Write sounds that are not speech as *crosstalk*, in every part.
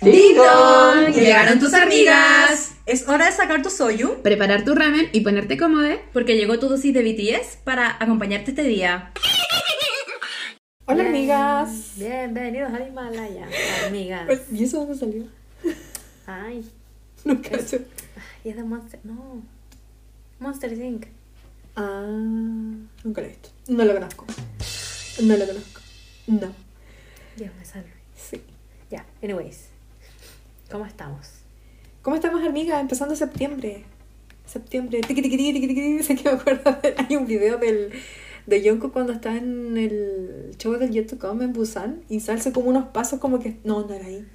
¡Ding dong! ¡Llegaron tus amigas! Es hora de sacar tu soyu. Preparar tu ramen y ponerte cómodo. Porque llegó tu dosis de BTS para acompañarte este día. Hola, Bien. amigas. Bienvenidos al Himalaya, amigas. ¿Y eso dónde salió? Ay, No cacho. y es de Monster. No. Monster Inc. Ah, nunca lo he visto. No lo conozco. No lo conozco. No. Dios me salve. Sí. Ya, anyways. ¿Cómo estamos? ¿Cómo estamos, amigas? Empezando septiembre. Septiembre. Tiqui, tiqui, tiqui, tiqui. *laughs* Sé que me acuerdo. de- Hay un video del, de Yonko cuando está en el show del Yet to Come en Busan y salse como unos pasos como que. No, no era ahí.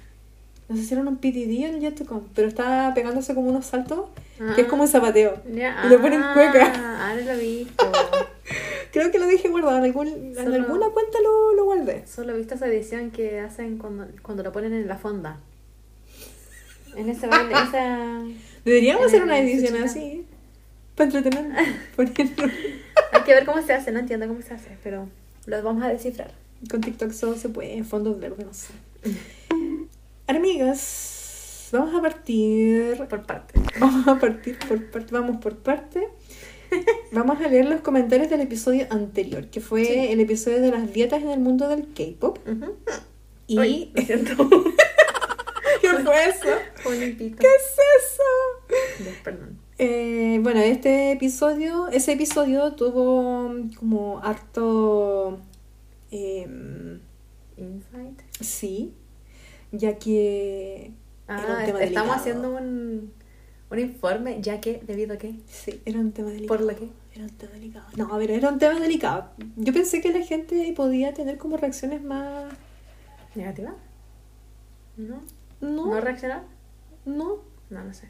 No sé si era un PTD en el Yet to Come, pero está pegándose como unos saltos que es como un zapateo. Ya, Y lo ponen ah, cueca. Ahora lo he visto. *laughs* Creo que lo dije guardado. En, algún, en Solo- alguna cuenta lo, lo guardé. Solo he visto esa edición que hacen cuando, cuando lo ponen en la fonda. En ese baile, esa... Deberíamos hacer una edición así. Para entretener. *laughs* Poniendo- Hay que ver cómo se hace, no entiendo cómo se hace, pero lo vamos a descifrar. Con TikTok solo se puede, en fondos verdes, no sé. Amigas, vamos a partir. Por parte. Vamos a partir por parte. Vamos por parte. Vamos a leer los comentarios del episodio anterior, que fue Sí. el episodio de las dietas en el mundo del K-pop. Ujú. Y. Ay, lo siento. *laughs* ¿Qué fue eso? ¿Qué es eso? Perdón. Eh, bueno, este episodio, ese episodio tuvo como harto, em, Insight. sí, ya que Ah, estamos delicado. haciendo un, un informe, ya que, debido a qué, Sí, era un tema delicado. por lo que. Era un tema delicado. No, pero era un tema delicado. Yo pensé que la gente podía tener como reacciones más... ¿Negativa? ¿No? No, ¿No reaccionar? no. No, no sé.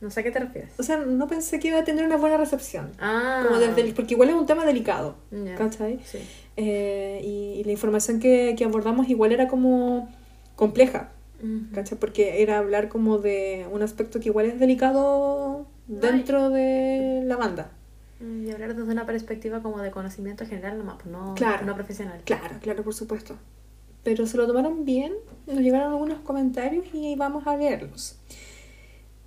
No sé a qué te refieres. O sea, no pensé que iba a tener una buena recepción. Ah. Como desde el- porque igual es un tema delicado. ¿cachai? Sí. Eh, y, y la información que, que abordamos igual era como compleja. ¿cachai? Porque era hablar como de un aspecto que igual es delicado dentro de la banda. Mm, Y hablar desde una perspectiva como de conocimiento general nomás, pues no, Claro. no profesional. Claro, claro, por supuesto. Pero se lo tomaron bien, nos llegaron algunos comentarios y vamos a leerlos.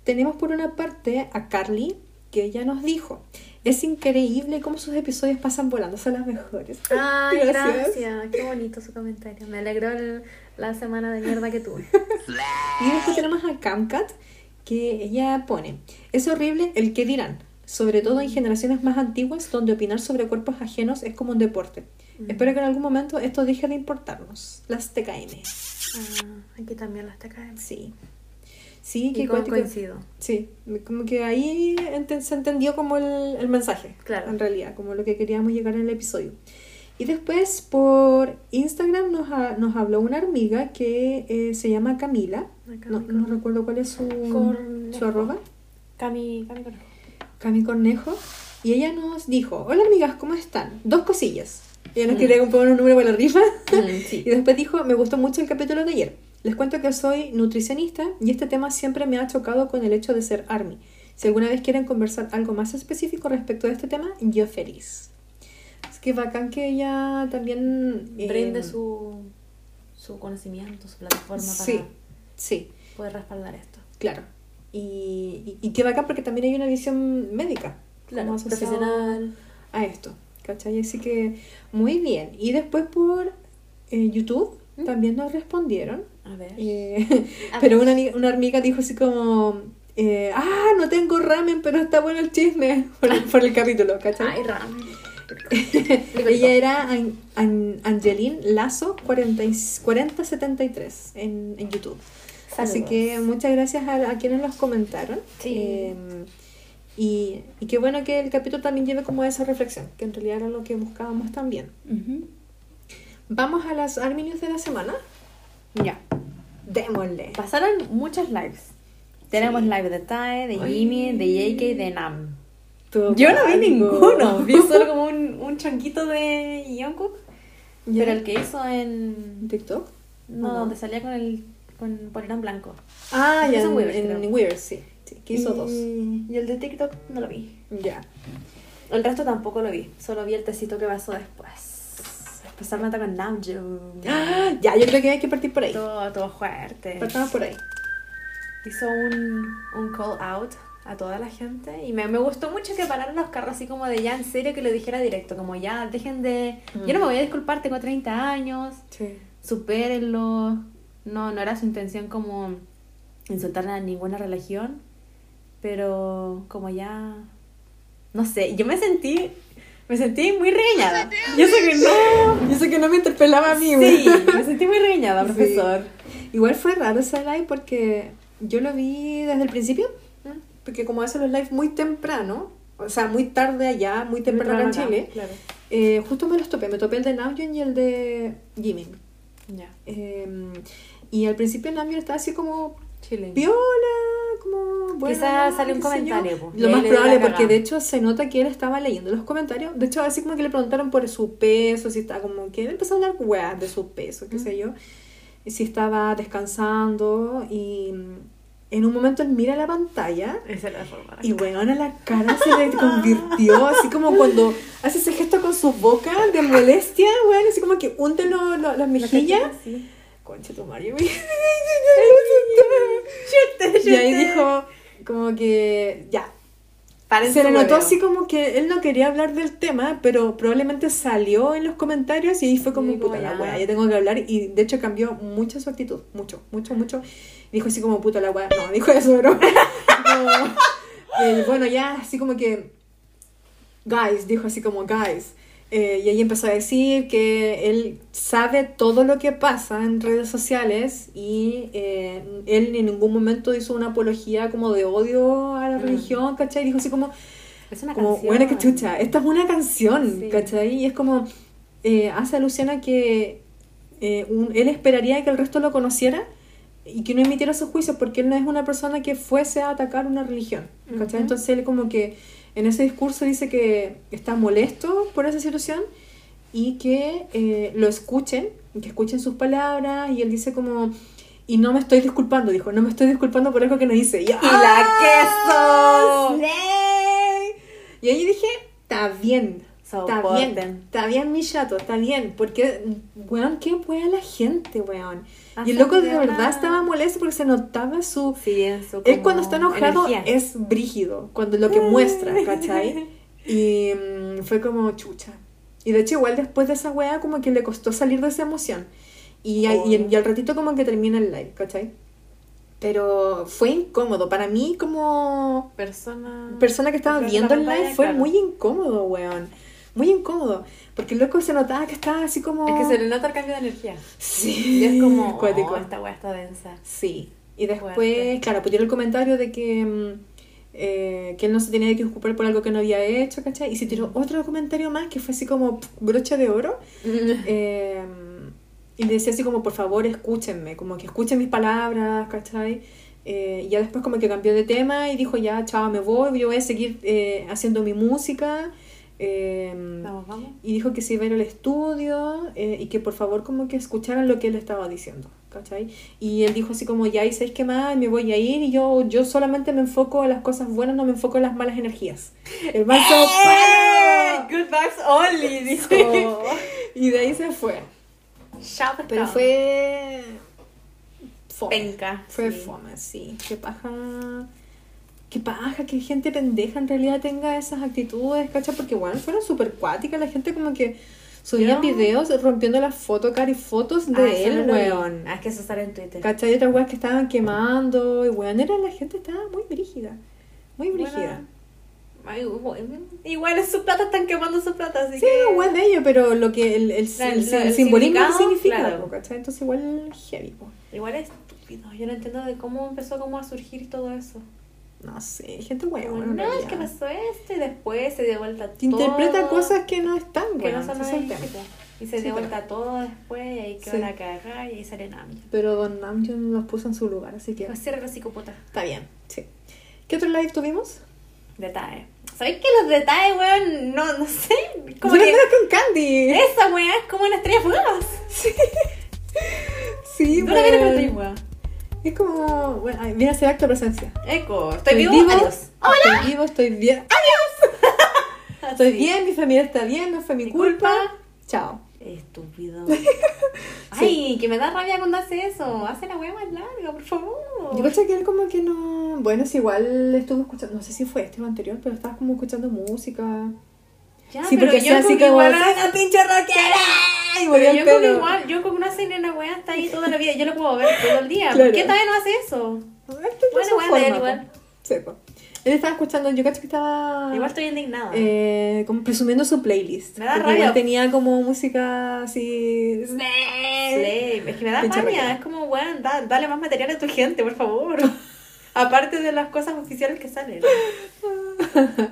Tenemos por una parte a Carly, que ella nos dijo, es increíble cómo sus episodios pasan volando, son las mejores. *laughs* Ay, Gracias. gracias. Qué bonito su comentario. Me alegró el- la semana de mierda que tuve. Y después tenemos a Camcat, que ella pone, es horrible el que dirán, sobre todo en generaciones más antiguas donde opinar sobre cuerpos ajenos es como un deporte. Espero que en algún momento esto deje de importarnos. Las TKM. Ah, aquí también las TKM. Sí. Sí, que coincido. Sí, como que ahí ente- se entendió como el, el mensaje, Claro. en realidad, como lo que queríamos llegar en el episodio. Y después por Instagram nos, ha- nos habló una amiga que eh, se llama Camila, Acá no, no recuerdo cuál es su, Cornejo. su arroba, Cami, Cami Cornejo. Cami Cornejo, y ella nos dijo, hola amigas, ¿cómo están? Dos cosillas. Ella nos Mm. quería poner un número para la rifa. Mm, sí. *laughs* Y después dijo, me gustó mucho el capítulo de ayer. Les cuento que soy nutricionista y este tema siempre me ha chocado con el hecho de ser ARMY. Si alguna vez quieren conversar algo más específico respecto a este tema, yo feliz. Es que bacán que ella también... eh, Brinde su, su conocimiento, su plataforma Sí, para sí, poder respaldar esto. claro. Y, y, y qué bacán porque también hay una visión médica. asociado profesional. A esto, ¿cachai? Así que muy bien. Y después por eh, YouTube ¿Mm? también nos respondieron. A ver. Eh, *laughs* A pero ver. una, una amiga dijo así como, eh, ah, no tengo ramen, pero está bueno el chisme *laughs* por el, por el capítulo, ¿cachai? Ay, ramen. *laughs* Ella era An- An- Angeline Lazo 40, y- 4073 en, en YouTube. Así que muchas gracias a, a quienes los comentaron. Sí. Eh, y, y qué bueno que el capítulo también lleve como esa reflexión, que en realidad era lo que buscábamos también. Vamos a las Army News de la semana. Ya. Démosle. Pasaron muchos lives. Tenemos Sí. live de Tae, de Ay. Jimmy, de JK de Nam. Todo Yo no vi ninguno. *laughs* Vi solo como un, un chanquito de Jungkook. ¿Ya? Pero el que hizo en... ¿TikTok? No, ¿O no? donde salía con el con polerón blanco. Ah, ya, es en, Weavers, en. Weavers, sí. Sí. Que hizo y, dos. Y el de TikTok no lo vi. Ya. El resto tampoco lo vi. Solo vi el tecito que pasó después. Mata con Namjoon. ¡Ah! Ya, yo creo que hay que partir por ahí. Todo, todo fuerte. Partamos por ahí. Hizo un, un call out a toda la gente y me, me gustó mucho que pararan los carros así como de ya en serio que lo dijera directo, como ya dejen de... Yo no me voy a disculpar, tengo 30 años, Sí. supérenlo. No, no era su intención como insultar a ninguna religión, pero como ya... No sé, yo me sentí... Me sentí muy regañada. Yo sé que no. Yo sé que no me interpelaba a mí, Sí, me sentí muy regañada, Sí. profesor. Igual fue raro ese live porque yo lo vi desde el principio. Porque como hacen los lives muy temprano, o sea, muy tarde allá, muy temprano acá en Chile, Claro. eh, justo me los topé. Me topé el de Namjoon y el de Jimin. Ya. Eh, y al principio Namjoon estaba así como Chile. viola, como... Bueno, Quizás sale un comentario, Lo ahí más probable, porque de hecho se nota que él estaba leyendo los comentarios. De hecho, así como que le preguntaron por su peso, si estaba como que él empezó a hablar weas de su peso, qué sé yo. Y si estaba descansando y mm, en un momento él mira la pantalla Esa es la forma. y weón la cara se le convirtió así como cuando hace ese gesto con su boca de molestia, weón, así como que hunde las mejillas. Concha tu Mario. *laughs* y ahí dijo como que ya. Se le notó así como que él no quería hablar del tema, pero probablemente salió en los comentarios y ahí fue como Sí, como puta la wea, ya tengo que hablar. Y de hecho cambió mucho su actitud, mucho, mucho, mucho. Dijo así como puta la wea, no, dijo eso, pero. *laughs* Como, eh, bueno, ya así como que. Guys, dijo así como guys. Eh, y ahí empezó a decir que él sabe todo lo que pasa en redes sociales y eh, él en ningún momento hizo una apología como de odio a la religión, ¿cachai? Dijo así como, Es una como bueno, que chucha, esta es una canción, Sí. ¿cachai? Y es como, eh, hace alusión a que eh, un- él esperaría que el resto lo conociera y que no emitiera sus juicios porque él no es una persona que fuese a atacar una religión, ¿cachai? Entonces él como que en ese discurso dice que está molesto por esa situación y que eh, lo escuchen, que escuchen sus palabras y él dice como... Y no me estoy disculpando, dijo, no me estoy disculpando por algo que no hice. Y, ¡Y la ¡Ah! queso! ¡Slay! Y ahí dije, está bien, está bien, está bien mi chato, está bien, porque, weón, qué wea la gente, weón. Y el loco de verdad una- estaba molesto porque se notaba su... Sí, en su Él cuando está enojado energía. es brígido, cuando lo que muestra, ¿cachai? *laughs* Y mm, fue como chucha. Y de hecho igual después de esa wea como que le costó salir de esa emoción. Y, a- y, y al ratito como que termina el live, ¿cachai? Pero fue incómodo. Para mí como persona persona que estaba viendo el live fue claro. muy incómodo, weón. Muy incómodo. Porque el loco se notaba que estaba así como... Es que se le nota el cambio de energía. Sí, Y es como, *laughs* oh, esta weá está densa. Sí. Y después, Fuerte. claro, pusieron el comentario de que, mm, eh, que él no se tenía que ocupar por algo que no había hecho, ¿cachai? Y se tiró otro comentario más que fue así como pf, broche de oro. *laughs* Eh, y le decía así como, por favor, escúchenme, como que escuchen mis palabras, ¿cachai? Eh, y ya después como que cambió de tema y dijo, ya, chao, me voy, yo voy a seguir eh, haciendo mi música. Eh, Vamos, vamos. y dijo que se iba a ir al estudio eh, y que por favor como que escucharan lo que él estaba diciendo, ¿cachai? Y él dijo así como, ya, ¿y sabéis qué más? Me voy a ir y yo, yo solamente me enfoco en las cosas buenas, no me enfoco en las malas energías. El manso ¡Eh! Good vibes only, dijo. *laughs* Y de ahí se fue. Shout out. Pero fue... Fome. Penca, Fue sí. fome, sí. Qué paja... Qué paja que gente pendeja en realidad tenga esas actitudes, ¿cachai? Porque igual fueron súper cuáticas. La gente como que subían Yo- videos rompiendo las fotos, cari fotos de Ah, él, weón. Ah, es que eso sale en Twitter. ¿Cachai? Y otras weas que estaban quemando. Y weón, era la gente estaba muy brígida. Muy brígida. Bueno, bueno, Igual es su plata, están quemando su plata, así Sí, que... igual de ello, pero lo que el, el, La- el- el simbolismo que significa, claro. Entonces igual heavy, po. Igual es estúpido. Yo no entiendo de cómo empezó como a surgir todo eso. No sé, gente weón. en no, es que pasó esto y después se dio vuelta todo. Interpreta cosas que no están, que weón. no son. Y se Sí, dio pero- vuelta todo después y ahí quedó Sí. la cagada y ahí sale Nami. Pero Don Namjoon los puso en su lugar, así que Pues cierra la psicopota. está bien, sí. ¿Qué otro live tuvimos? Detalles. ¿Sabéis que los detalles, weón? No, no sé. Como que con Candy. esa weá es como una estrella fugaz. *laughs* Sí, Yo también weón. encontré weá. Es como, bueno, viene a ser acto de presencia. Eco, estoy vivo, adiós. Estoy vivo, estoy bien. ¡Adiós! *laughs* Estoy bien, mi familia está bien, no fue mi Mi culpa. culpa. Chao. Estúpido. *laughs* Ay, que me da rabia cuando hace eso. Hace la wea más larga, por favor. Yo caché que él como que no... Bueno, es igual estuvo escuchando, no sé si fue este o anterior, pero estabas como escuchando música. Ya, sí, pero porque yo así como como, igual- "Soy una pinche rockera! Y Pero yo como igual, yo como una sirena wea está ahí toda la vida, yo lo puedo ver todo el día. Claro. ¿Por qué todavía no hace eso? Bueno, de él forma, igual. po. Él estaba escuchando, yo caché que estaba... Igual estoy indignada. eh, como presumiendo su playlist. Me da rabia. igual tenía como música así... Slave. Es que me da rabia. Es como, weón, da- dale más material a tu gente, por favor. *laughs* Aparte de las cosas oficiales que salen.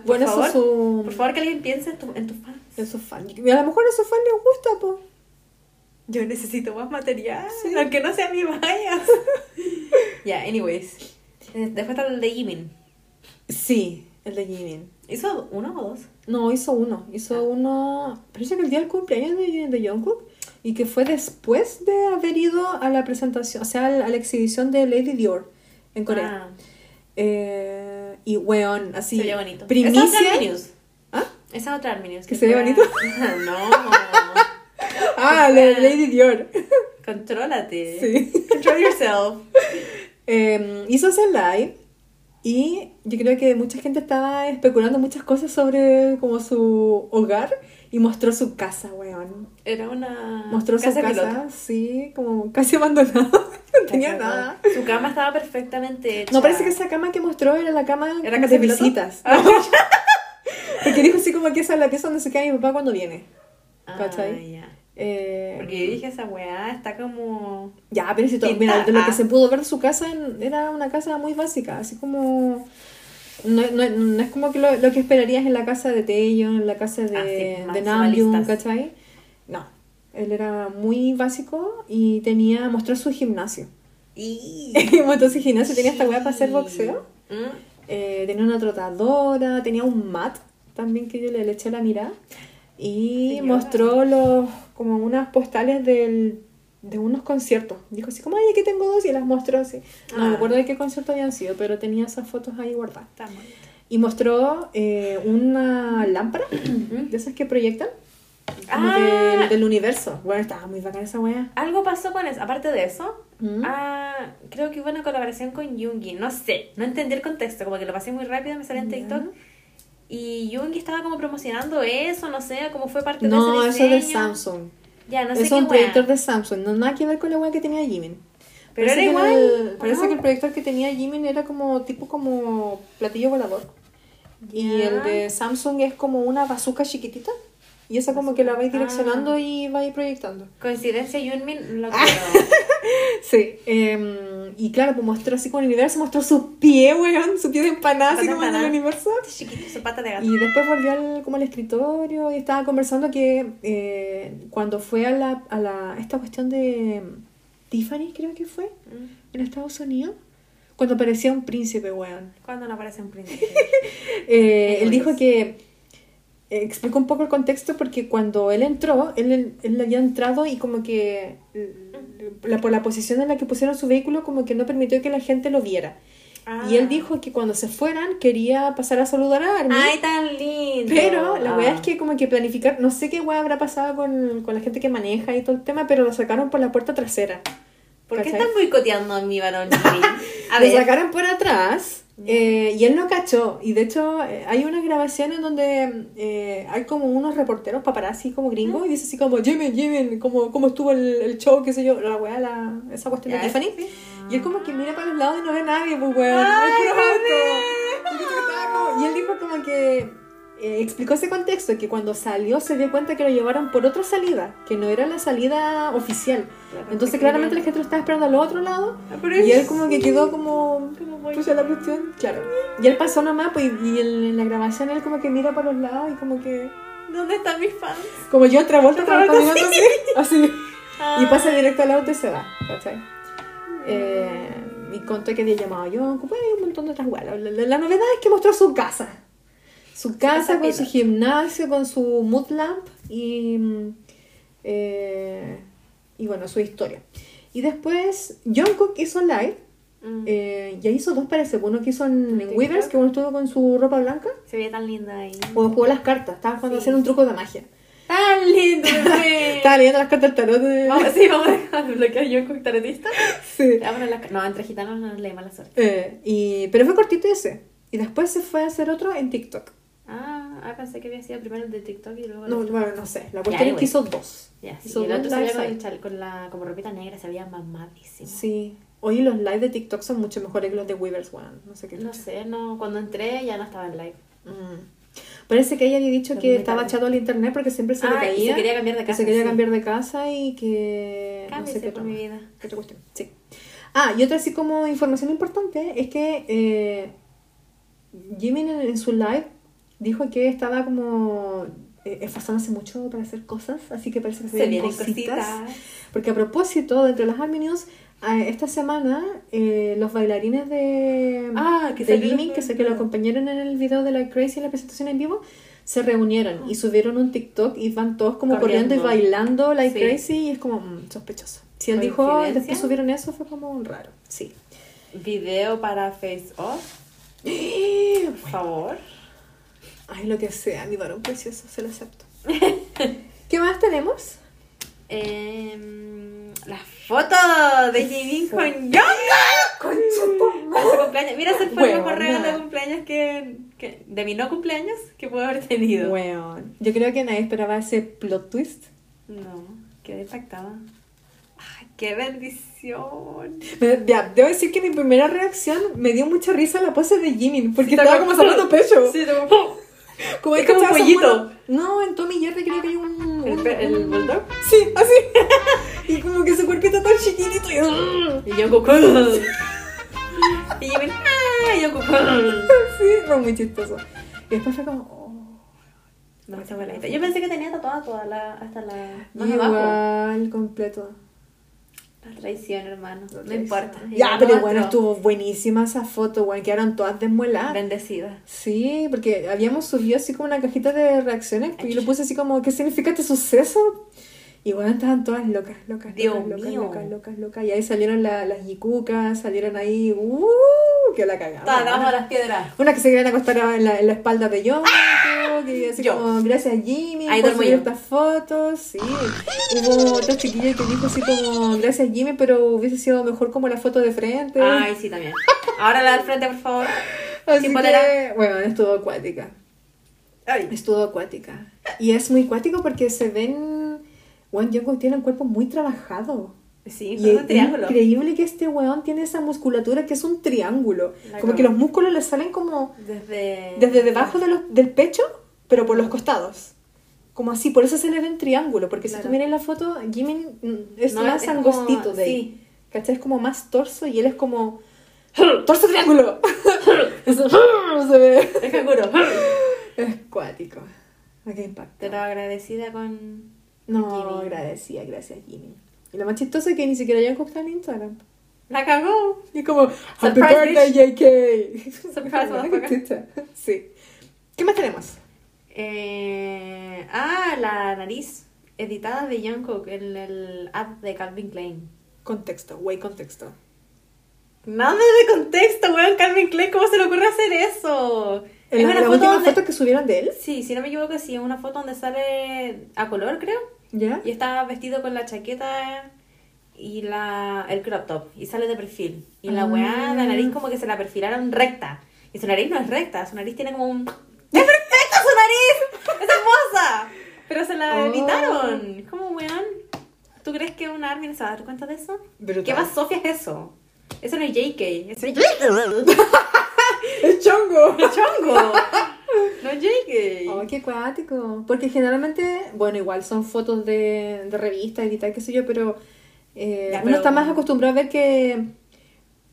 Bueno, favor, eso es. Por favor, que alguien piense en, tu- en tus fans. en sus fans. Y a lo mejor a sus fans les gusta, po. Yo necesito más material, Sí. aunque no sea mi bias. *laughs* Ya, anyways. Eh, Después está el de Jimin. Sí, el de Jimin. ¿Hizo uno o dos? No, hizo uno. Hizo uno. Parece que el día del cumpleaños de, de Jungkook. Y que fue después de haber ido a la presentación, o sea, a la, exhibición de Lady Dior en Corea. Ah, Eh, y weón, así. se ve bonito. Esa Primicia. otra Arminius. ¿Ah? Esa otra Arminius. ¿Que se ve bonito? *laughs* no. Ah, la Lady Dior. Contrólate. Sí. Control yourself. Eh, hizo ese live. Y yo creo que mucha gente estaba especulando muchas cosas sobre como su hogar. Y mostró su casa, weón. Era una Mostró su casa casa, piloto. sí, como casi *laughs* abandonada. no tenía Casa nada. Su cama estaba perfectamente hecha. No, parece que esa cama que mostró era la cama ¿Era casa de piloto? visitas. Ah, *laughs* Porque dijo así como que esa es la pieza donde se queda mi papá cuando viene. ¿Cachai? Ah, ya. Eh, Porque yo dije, esa weá está como... Ya, pero si todo, Pinta, mira, de lo que ah. se pudo ver su casa en- era una casa muy básica, así como... No, no, no es como que lo, lo que esperarías en la casa de Taeyeon, en la casa de, Ah, sí, de Namjoon. ¿cachai? No, él era muy básico y tenía, mostró su gimnasio. Y... *laughs* mostró su gimnasio, tenía esta weá para hacer boxeo. Mm. Eh, tenía una trotadora, tenía un mat también que yo le, le eché la mirada. Y Señora. mostró los como unas postales del, de unos conciertos. Dijo así como, ay, aquí tengo dos y las mostró así. No Ah. me acuerdo de qué concierto habían sido, pero tenía esas fotos ahí guardadas. Y mostró eh, una lámpara *clears throat* de esas que proyectan. Como Ah. del, del universo. Bueno, estaba muy bacana esa wea. Algo pasó con eso. Aparte de eso, Mm. ah, creo que hubo una colaboración con Yoongi. No sé, no entendí el contexto. Como que lo pasé muy rápido, me salió en. TikTok. Y Yoongi estaba como promocionando eso, no sé, como fue parte No, de eso ese es de diseño. Samsung. Ya, no sé es un proyector de Samsung. No nada que ver con la wea que tenía Jimin. Pero Parece era que igual. el- ¿o parece no? que el proyector que tenía Jimin era como tipo como platillo volador. Y el de Samsung es como una bazooka chiquitita. Y esa como que la vais direccionando Ah. y vais proyectando. Coincidencia, Yoonmin lo Ah. quiero. *laughs* Sí. em, y claro, pues mostró así con el universo, mostró su pie, weón, su pie de empanada, así como en el universo. Chiquito, su pata de gato. Y después volvió al, como al escritorio y estaba conversando que eh, cuando fue a la, a la esta cuestión de Tiffany, creo que fue, Mm. en Estados Unidos, cuando aparecía un príncipe, weón. ¿Cuándo no aparece un príncipe? *laughs* Eh, él dijo que explicó un poco el contexto porque cuando él entró, él, él había entrado y como que la, por la posición en la que pusieron su vehículo como que no permitió que la gente lo viera. Y él Ah. dijo que cuando se fueran quería pasar a saludar a Armin. ¡Ay, tan lindo! Pero la Ah. weá es que como que planificar, no sé qué weá habrá pasado con, con la gente que maneja y todo el tema, pero lo sacaron por la puerta trasera. ¿Por qué ¿cachai? están boicoteando a mi varón? *laughs* A lo ver. sacaron por atrás eh, y él no cachó. Y de hecho eh, hay una grabación en donde eh, hay como unos reporteros paparazzi como gringos y dice así como Jimin, Jimin, ¿cómo, cómo estuvo el, el show, qué sé yo, la weá, la, esa cuestión de Tiffany. sí. Y él como que mira para los lados y no ve a nadie, pues weón. Como- Y él dijo como que eh, explicó ese contexto, que cuando salió se dio cuenta que lo llevaron por otra salida, que no era la salida oficial. Claro, Entonces claramente la gente lo estaba esperando al otro lado. Ah, pero Y él como que quedó como... Pucha la cuestión, claro. Y él pasó nomás, pues, y en, en la grabación él como que mira para los lados y como que... ¿Dónde están mis fans? Como yo otra vuelta caminando así, así. Y Ah. pasa directo al auto y se va, ¿cachai? Eh, y contó que había llamado Yonko, pues un montón de otras weas. La, la- la novedad es que mostró su casa. Su casa con su gimnasio, con su mood lamp y, eh, y bueno, su historia. Y después Jungkook hizo live, Mm. eh, ya hizo dos parece, uno que hizo en, en. Weavers, que uno estuvo con su ropa blanca, Se veía tan linda ahí. o jugó las cartas, estaba jugando a hacer un truco de magia. ¡Tan lindo! *laughs* Estaba leyendo las cartas del tarot de... Vamos, sí, vamos a bloquear con tarotista. Sí. Las- No, entre gitanos no leemos mala suerte. Eh, y... Pero fue cortito ese. Y después se fue a hacer otro en TikTok. Ah, ah, pensé que había sido primero el de TikTok y luego el No, bueno, no sé. La cuestión es que hizo dos. Ya, sí. Hizo y el dos otro salía con, ahí. el chal- con la como ropita negra, se veía mamadísimo. Sí. Hoy los live de TikTok son mucho mejores que los de Weavers One. No sé qué. No sé, no, cuando entré ya no estaba en live. Mm. Parece que ella había dicho Pero que estaba tarde. chato al internet porque siempre se le Ah, y caía. se quería cambiar de que casa. se quería sí. cambiar de casa y que. Cámbiese no sé qué por mi vida. ¿Qué otra cuestión? Sí. Ah, y otra así como información importante es que eh, Jimin en, en su live dijo que estaba como eh, esforzándose mucho para hacer cosas, así que parece que se, Se vienen vienen cositas. Porque a propósito, dentro de las Army News, eh, esta semana eh, los bailarines de, Ah, que de Jimin, que sé que lo acompañaron en el video de la Crazy en la presentación en vivo, se reunieron y subieron un TikTok y van todos como corriendo, Corriendo. y bailando like Sí. crazy y es como mm, sospechoso. Si él dijo y ¿Coincidencia? después subieron eso fue como raro. Sí. Video para Face Off, *gasps* por favor. Ay, lo que sea, mi varón precioso, se lo acepto. *laughs* ¿Qué más tenemos? Em, la foto de Jimin con su cumpleaños. Mira, ese fue el mejor regalo de cumpleaños que, que- de mi no cumpleaños que puedo haber tenido. Bueno, yo creo que nadie esperaba ese plot twist. No, quedé impactada. Ay, qué bendición. Ya, debo decir que mi primera reacción me dio mucha risa la pose de Jimin, porque Sí, estaba como sacando pecho. Sí, como Como Es como un pollito. No, en Tommy Jerry creo que hay un... el, el bulldog. Sí, así. *laughs* y como que su cuerpito tan chiquitito y... Y Jungkook. *laughs* y Jimin. ¡Ah! Y Jungkook. Sí, fue muy chistoso. Y después fue como... oh. No, la neta. Yo pensé que tenía tatuada toda la, hasta la más abajo. Igual, completo. La traición, hermano. No Traición. importa. Ya, pero bueno, estuvo buenísima esa foto, bueno, quedaron todas desmueladas. Bendecida. Sí, porque habíamos subido así como una cajita de reacciones y yo lo puse así como, ¿qué significa este suceso? Y bueno, estaban todas locas, locas, Dios locas, locas, mío. locas, locas, locas. Y ahí salieron la- las yikukas, salieron ahí, ¡uh! Que la cagamos. Las piedras. Una que se querían acostar en la, en la espalda de Que así Yo. como, gracias Jimmy Ahí por subir estas fotos, sí. Hubo otra chiquilla que dijo así como, gracias Jimmy, pero hubiese sido mejor como la foto de frente. Ay, sí, también. Ahora la del frente, por favor. Así sin que, bueno, estuvo acuática. Ay. Estuvo acuática. Y es muy acuático porque se ven. Juan Jungkook tiene un cuerpo muy trabajado. Sí, Y es un triángulo. increíble que este weón tiene esa musculatura que es un triángulo. La como que los músculos le salen como Desde. desde debajo de los- del pecho, pero por los costados. Como así, por eso se le ve en triángulo. Porque si Claro. tú miras la foto, Jimin mm, es No, más es como- angostito de ahí. sí. ¿Cachai? Es como más torso y él es como. *laughs* ¡Torso triángulo! *laughs* *laughs* Se ve. Es canguro. Es cuático. ¿A qué impacto? Pero agradecida con. No, Jimmy. agradecía, gracias Jimmy. Y lo más chistoso es que ni siquiera Jungkook está en Instagram. La cagó. Y como, Happy Surprise, birthday, JK. Surprise, sí. ¿Qué más tenemos? Eh, ah, la nariz editada de Jungkook en el ad de Calvin Klein. Contexto, way contexto. Nada de contexto, weón. Calvin Klein, ¿cómo se le ocurre hacer eso? En la, la última foto que subieron de él, Sí, si no me equivoco, sí, es una foto donde sale a color, creo. ¿ya? Y está vestido con la chaqueta y la el crop top. Y sale de perfil. Y la Ah. weá, la nariz como que se la perfilaron recta. Y su nariz no es recta, su nariz tiene como un... *laughs* ¡Es nariz! ¡Es hermosa! Pero se la Oh. editaron. ¿Cómo, weón? ¿Tú crees que una Armin se va a dar cuenta de eso? Brutal. ¿Qué más Sofía es eso? Eso no es JK, eso es *laughs* ¡Es chongo! chongo. No es JK. Oh, qué cuático. Porque generalmente, bueno, igual son fotos de, de revistas y tal, qué sé yo, pero, eh, Ya, uno pero- está más acostumbrado a ver que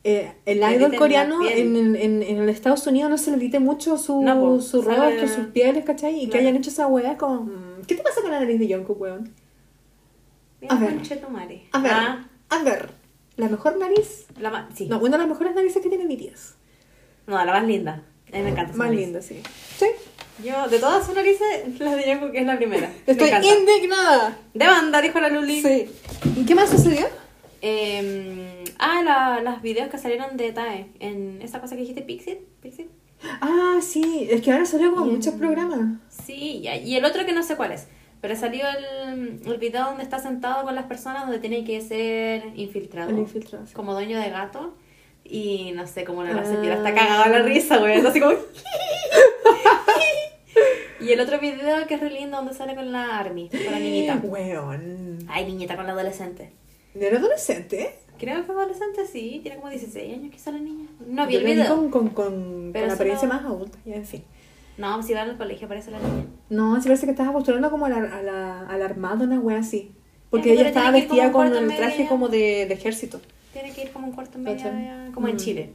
eh, el idol coreano en, en, en Estados Unidos no se le edite mucho su, No, po, su rostro, sus pieles, ¿cachai? Y que hayan hecho esa weá como... mm, ¿Qué te pasa con la nariz de Jungkook, weón? Mira, A ver. A ver, Ah, a ver. La mejor nariz... la ma- sí. No, una de las mejores narices que tiene BTS. No, la más linda. A mí me encanta Más nariz. linda, sí. Sí. Yo, de todas sus narices, la de Jungkook es la primera. Estoy indignada. Demanda, dijo la Luli. Sí. ¿Y qué más sucedió? Eh, ah, la- los videos que salieron de TAE. En esa cosa que dijiste, Pixit. Pixit. Ah, sí. Es que ahora salió como muchos programas. Sí, y, y el otro que no sé cuál es. Pero salió el, el video donde está sentado con las personas donde tiene que ser infiltrado. Infiltrado, sí. Como dueño de gato. Y no sé cómo la señora está cagada de la risa, güey. Así como. *laughs* y el otro video que es re lindo donde sale con la Army, con la niñita. Weón. Ay, niñita con la adolescente. ¿Era adolescente? Creo que adolescente sí, tiene como 16 años quizá la niña. No vi Yo el lo vi video. con, con, con, Pero con apariencia no- más adulta, ya en fin. No, si va al colegio parece la niña. No, sí parece que estaba postulando como a la, a la, a la armada, una wea así. Porque ella estaba vestida con el traje como de, de ejército. Tiene que ir como un cuarto medio, como en Mm. Chile.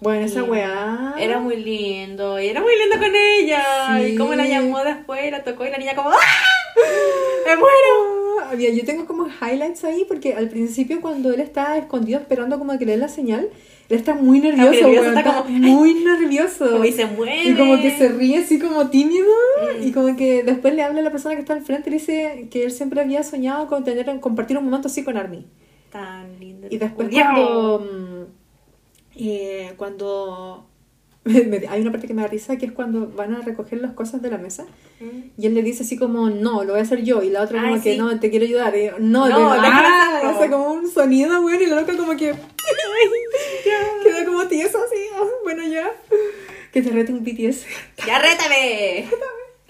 Bueno, esa Y weá. Era muy lindo, y era muy lindo con ella. Sí. Y como la llamó después, la tocó y la niña como ¡Ah! *laughs* ¡Me muero! Mira, yo tengo como highlights ahí porque al principio cuando él está escondido esperando como que le den la señal, él está muy nervioso, nervioso, weón, está está como- muy nervioso. Como y se mueve. Y como que se ríe así como tímido Mm. y como que después le habla a la persona que está al frente y le dice que él siempre había soñado con tener compartir un momento así con Army. Tan lindo. Y después cuando mm, eh, cuando *laughs* hay una parte que me da risa que es cuando van a recoger las cosas de la mesa y él le dice así como no, lo voy a hacer yo y la otra Ay, como que sí. no, te quiero ayudar y yo, no, No, de déjame verdad hacerlo. *laughs* hace como un sonido bueno y la loca como que *laughs* queda como tieso así ah, bueno ya que te rete un BTS ¡Ya rétame!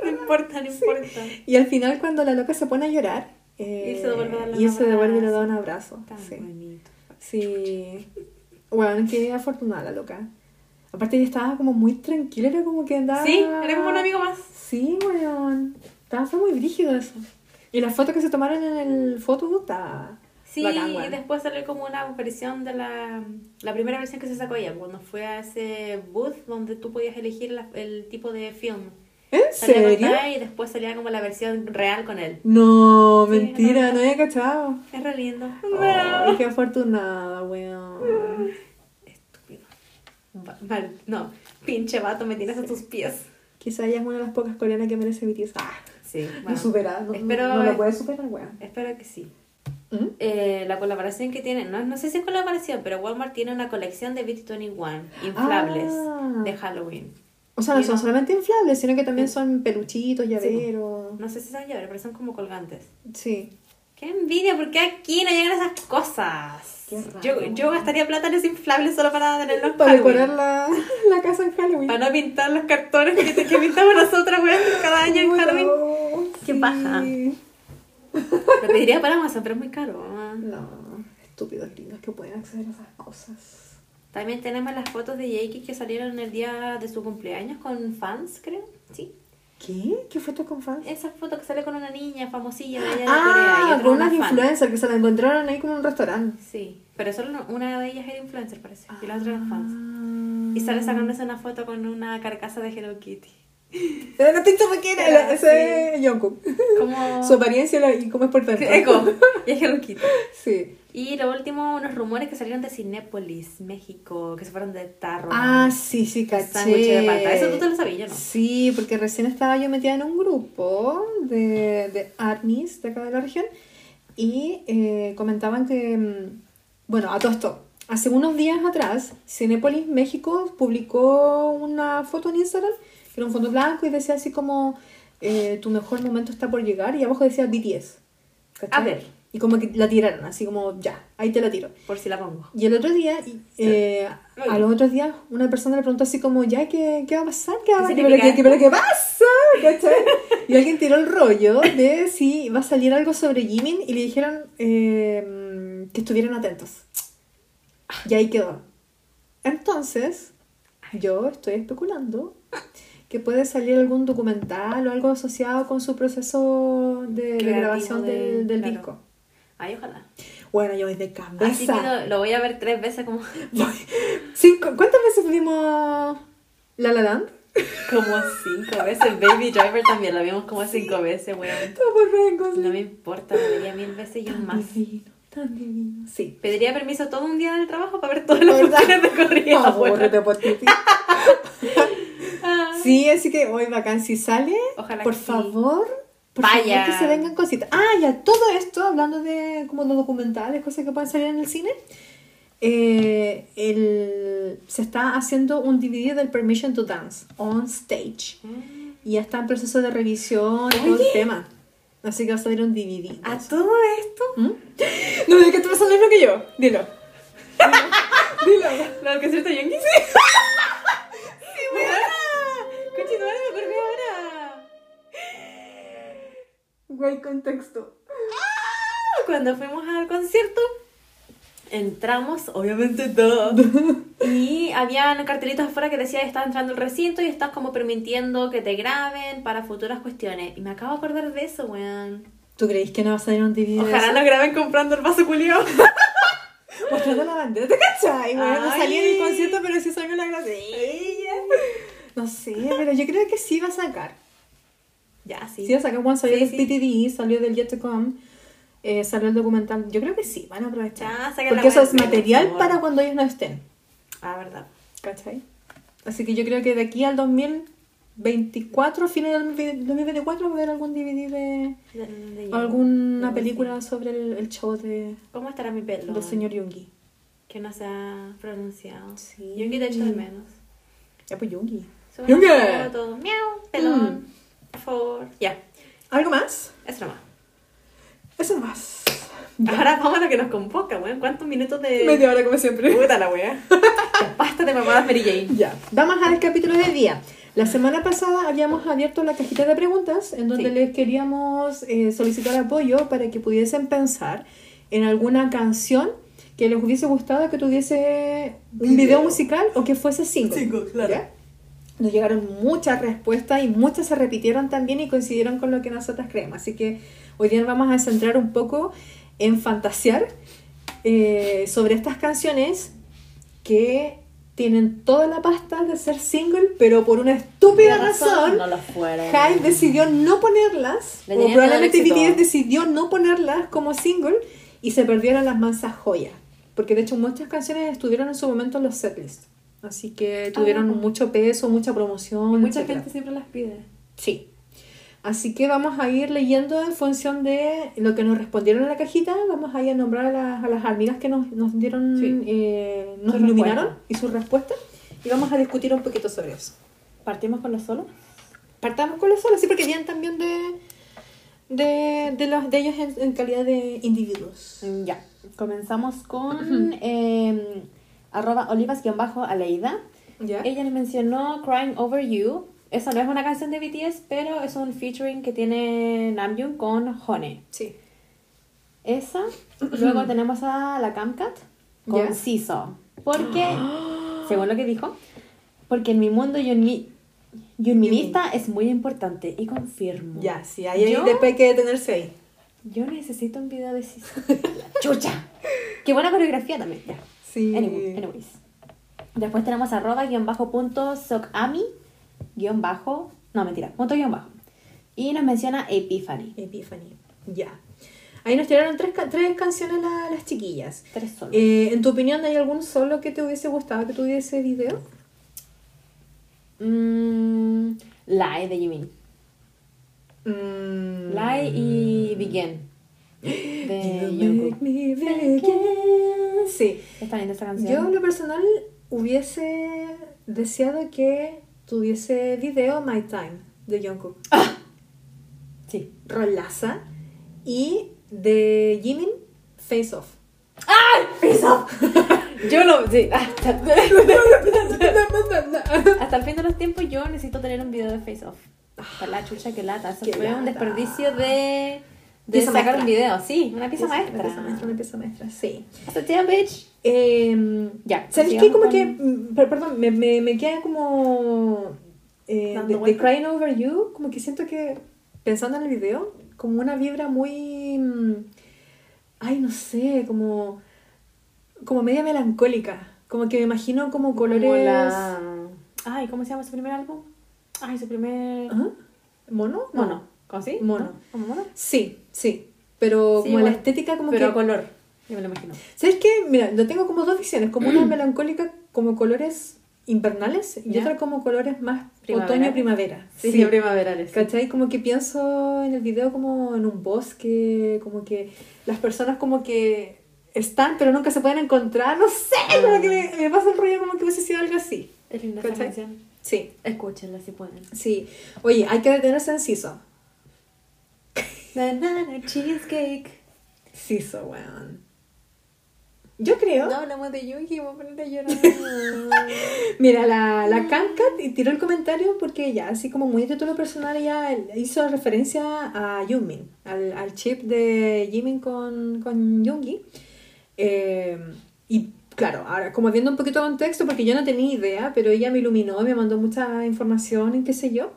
No importa, no importa. y al final cuando la loca se pone a llorar eh, Y se devuelve a y se devuelve y le da un abrazo Tan sí. bonito. Sí. Bueno, qué afortunada la loca. Aparte ella estaba como muy tranquila, era como que andaba... Sí, era como un amigo más. Sí, weón. Estaba, fue muy brígido eso. Y la foto que se tomaron en el foto estaba Sí, bacán, y después salió como una versión de la, la primera versión que se sacó ella, cuando fue a ese booth donde tú podías elegir la- el tipo de film. ¿En Salía con serio? Ty y después salía como la versión real con él. No, Sí, mentira, ajá. no había cachado. Es re lindo. Ay, qué afortunada, weón. *laughs* Estúpido. Va- Mal, no, pinche vato, me tienes a tus pies. Quizá ella es una de las pocas coreanas que merece BTS. Ah, Sí, no bueno, supera, no, espero, no, no lo puede superar, weón. espero que sí. ¿Mm? Eh, la colaboración que tiene, no, no sé si es colaboración, pero Walmart tiene una colección de BT21 inflables Ah. de Halloween. O sea, no son no- solamente inflables, sino que también son peluchitos, llaveros. No sé si son llaveros, pero son como colgantes. Sí. Qué envidia, porque aquí no llegan esas cosas. Qué raro. Yo, yo gastaría plata en ese inflable solo para tenerlos en Para Halloween. decorar la, *laughs* la casa en Halloween. Para no pintar los cartones que, que pintamos nosotras, weón, cada año en Halloween. Qué sí. paja. Lo pediría para Amazon, pero es muy caro. ah. No, estúpidos gringos que pueden acceder a esas cosas. También tenemos las fotos de Jakey que salieron el día de su cumpleaños con fans, creo. Sí. ¿Qué? ¿Qué foto con fans? Esa foto que sale con una niña famosilla de allá de Corea y Ah, con una unas fan. influencers que se la encontraron ahí como en un restaurante. Sí, pero solo una de ellas era influencer, parece. Y la otra era fans. Ah. Y sale sacándose una foto con una carcasa de Hello Kitty. Era la pinche rockera, Era, ese es Jungkook. Como... Su apariencia y cómo es por dentro. Eco. Y es Hello Kitty. Sí. Y lo último, unos rumores que salieron de Cinépolis, México, que se fueron de tarro. Ah, sí, sí, caché. De palta. Eso tú te lo sabías, no. Sí, porque recién estaba yo metida en un grupo de, de ARMYs de acá de la región y eh, comentaban que, mm, bueno, a todo esto, hace unos días atrás, Cinépolis México publicó una foto en Instagram, que era un fondo blanco y decía así como, eh, tu mejor momento está por llegar y abajo decía BTS. ¿cachai? A ver. Y como que la tiraron, así como, ya, ahí te la tiro. Por si la pongo. Y el otro día, eh, a los otros días, una persona le preguntó así como, ya, ¿qué, qué va a pasar? ¿Qué, va a ¿Qué pasar? ¿Pero qué, pasa? ¿Cachai? Y alguien tiró el rollo de si va a salir algo sobre Jimin y le dijeron eh, que estuvieran atentos. Y ahí quedó. Entonces, yo estoy especulando que puede salir algún documental o algo asociado con su proceso de, grabación de- del, del claro. disco. Ay, ojalá. Bueno, yo voy de Así que cabeza. lo, lo voy a ver tres veces como, *laughs* Cinco- ¿Cuántas veces vimos La La Land? como cinco veces. Baby Driver también lo vimos como cinco veces, weón. No me importa, lo vería mil veces y más. divino, tan divino. Sí. Pediría permiso todo un día del trabajo para ver todas las funciones de corrido. Abórrete por ti. *laughs* Sí, así que hoy bacán, si sale, Ojalá por que sí. Por Vaya. favor que se vengan cositas. Ah, ya, todo esto, hablando de como de documentales, cosas que pueden salir en el cine, eh, el- se está haciendo un DVD del Permission to Dance on stage. Y ya está en proceso de revisión y todo el tema. Así que va a salir un DVD. A todo esto, ¿Mm? No, de que tú vas a lo mismo que yo. Dilo. *laughs* Dilo. ¿Lo del concierto de Yankee? Sí, Güey, contexto. Cuando fuimos al concierto, entramos, obviamente todo. *laughs* y habían cartelitos afuera que decía estás entrando al recinto y estás como permitiendo que te graben para futuras cuestiones. Y me acabo de acordar de eso, weón. ¿Tú creéis que no va a salir un DVD? Ojalá nos graben comprando el vaso culiao. *laughs* Mostrando la bandera, ¿te cachai? Bueno, no salí en el concierto, pero sí salió la gracia. No sé, pero yo creo que sí va a sacar. Ya, sí. Sí va a sacar cuando salió Sí, el sí. PTD, salió del Yet to Come, eh, salió el documental. Yo creo que sí, van a aprovechar. La Porque eso es material para cuando ellos no estén. Ah, verdad. ¿Cachai? Así que yo creo que de aquí al 2024, fines del 2024, va a haber algún DVD de De- de- alguna de- película sobre el, el show de, ¿Cómo estará mi pelo? del señor Yungi. Que no se ha pronunciado. Sí. Yo te echo de menos. Ya pues Yungi. Yungi. foto. Miau, pelón. Mm. Por favor. Ya, ¿Algo más? eso nomás. Eso nomás. Ahora vamos a lo que nos convoca, weón. ¿Cuántos minutos de. Media hora como siempre. Puta la. Ya, Basta de mamadas Mary Jane. Ya, vamos al capítulo de día. La semana pasada habíamos abierto la cajita de preguntas en donde Sí. les queríamos eh, solicitar apoyo para que pudiesen pensar en alguna canción que les hubiese gustado que tuviese un video musical o que fuese single. Single, claro. ¿Ya? Nos llegaron muchas respuestas y muchas se repitieron también y coincidieron con lo que nosotras creemos. Así que hoy día nos vamos a centrar un poco en fantasear eh, sobre estas canciones que tienen toda la pasta de ser single, pero por una estúpida razón, No fueron. Hyde decidió no ponerlas, Le o probablemente. BTS decidió no ponerlas como single y se perdieron las mansas joyas. Porque de hecho muchas canciones estuvieron en su momento en los setlists. Así que tuvieron bueno. mucho peso, mucha promoción. Mucha etcétera. gente siempre las pide. Sí. Así que vamos a ir leyendo en función de lo que nos respondieron en la cajita. Vamos a ir a nombrar a las, a las amigas que nos, nos dieron, Sí. eh, nos Su iluminaron respuesta. y sus respuestas. Y vamos a discutir un poquito sobre eso. ¿Partimos con los solos? Partamos con los solos, sí, porque vienen también de, de, de, los, de ellos en, en calidad de individuos. Ya. Comenzamos con eh, *clears throat* arroba olivas-aleida. ¿Ya? Ella le mencionó Crying Over You. Esa no es una canción de BTS, pero es un featuring que tiene Namjoon con Honey. Sí. Esa. Luego *clears throat* tenemos a la Camcat con Ya. Seesaw. Porque, *gasps* según lo que dijo, porque en mi mundo yunmi, yunminista es muy importante. Y confirmo. Ya, sí, ahí hay Yo- después hay que detenerse ahí. Yo necesito un video de. La *laughs* chucha. Qué buena coreografía también. Ya. Sí. Anyway, anyways. Después tenemos arroba guion bajo punto socami guion bajo. No, mentira, punto guion bajo. Y nos menciona Epiphany. Epiphany. Ya. Ahí nos tiraron tres, tres canciones la- las chiquillas. Tres solos. Eh, en tu opinión, ¿hay algún solo que te hubiese gustado que tuviese video? Mm, Lie de Jimin. Mm. Lie y Begin. De Jungkook. Sí. Está linda esta Yo, canción. en lo personal, hubiese deseado que tuviese video My Time de Jungkook. Sí. Rolaza. Y de Jimin, Face Off. *laughs* Yo lo. Sí. Hasta, hasta el fin de los tiempos, yo necesito tener un video de Face Off. Para la chucha que lata. Eso fue un desperdicio de. De sacar maestra. un video. Sí, una pieza Una maestra. pieza maestra, una pieza maestra, sí. Hasta bitch. Eh, Ya, ¿Sabes qué? Como con- que, mm, per- perdón, me, me, me queda como eh, de, de. Crying Over You, como que siento que, pensando en el video, como una vibra muy, mm, ay, no sé, como, como media melancólica, como que me imagino como colores... Como la... Ay, ¿cómo se llama su primer álbum? Ay, su primer... ¿Ah? ¿Mono? No. Mono. ¿Cómo sí? Mono. ¿No? ¿Como mono? Sí, sí, pero Sí, como la estética como Pero que... a color. Yo me lo imagino. ¿Sabes qué? Mira, lo tengo como dos visiones, como una *clears throat* melancólica, como colores invernales, y ¿Ya? otra como colores más Primavera. otoño-primavera. Sí, primaverales. ¿Cachai? Como que pienso en el video como en un bosque, como que las personas como que están pero nunca se pueden encontrar, no sé, como que me, me pasa el rollo como que hubiese sido algo así. Es linda esa ¿Cachai? canción. Sí, Escúchenla si pueden. sí. Oye, hay que detenerse en Siso. Banana cheesecake. Siso, weón. Yo creo. No hablamos de Yuki, voy a poner a llorar. *laughs* Mira, la, la Kankat tiró el comentario porque ya, así como muy de título personal, ella hizo referencia a Yumin, al, al chip de Jimin con, con Yoongi. Eh, y claro, ahora como viendo un poquito de contexto, porque yo no tenía idea, pero ella me iluminó, me mandó mucha información y qué sé yo.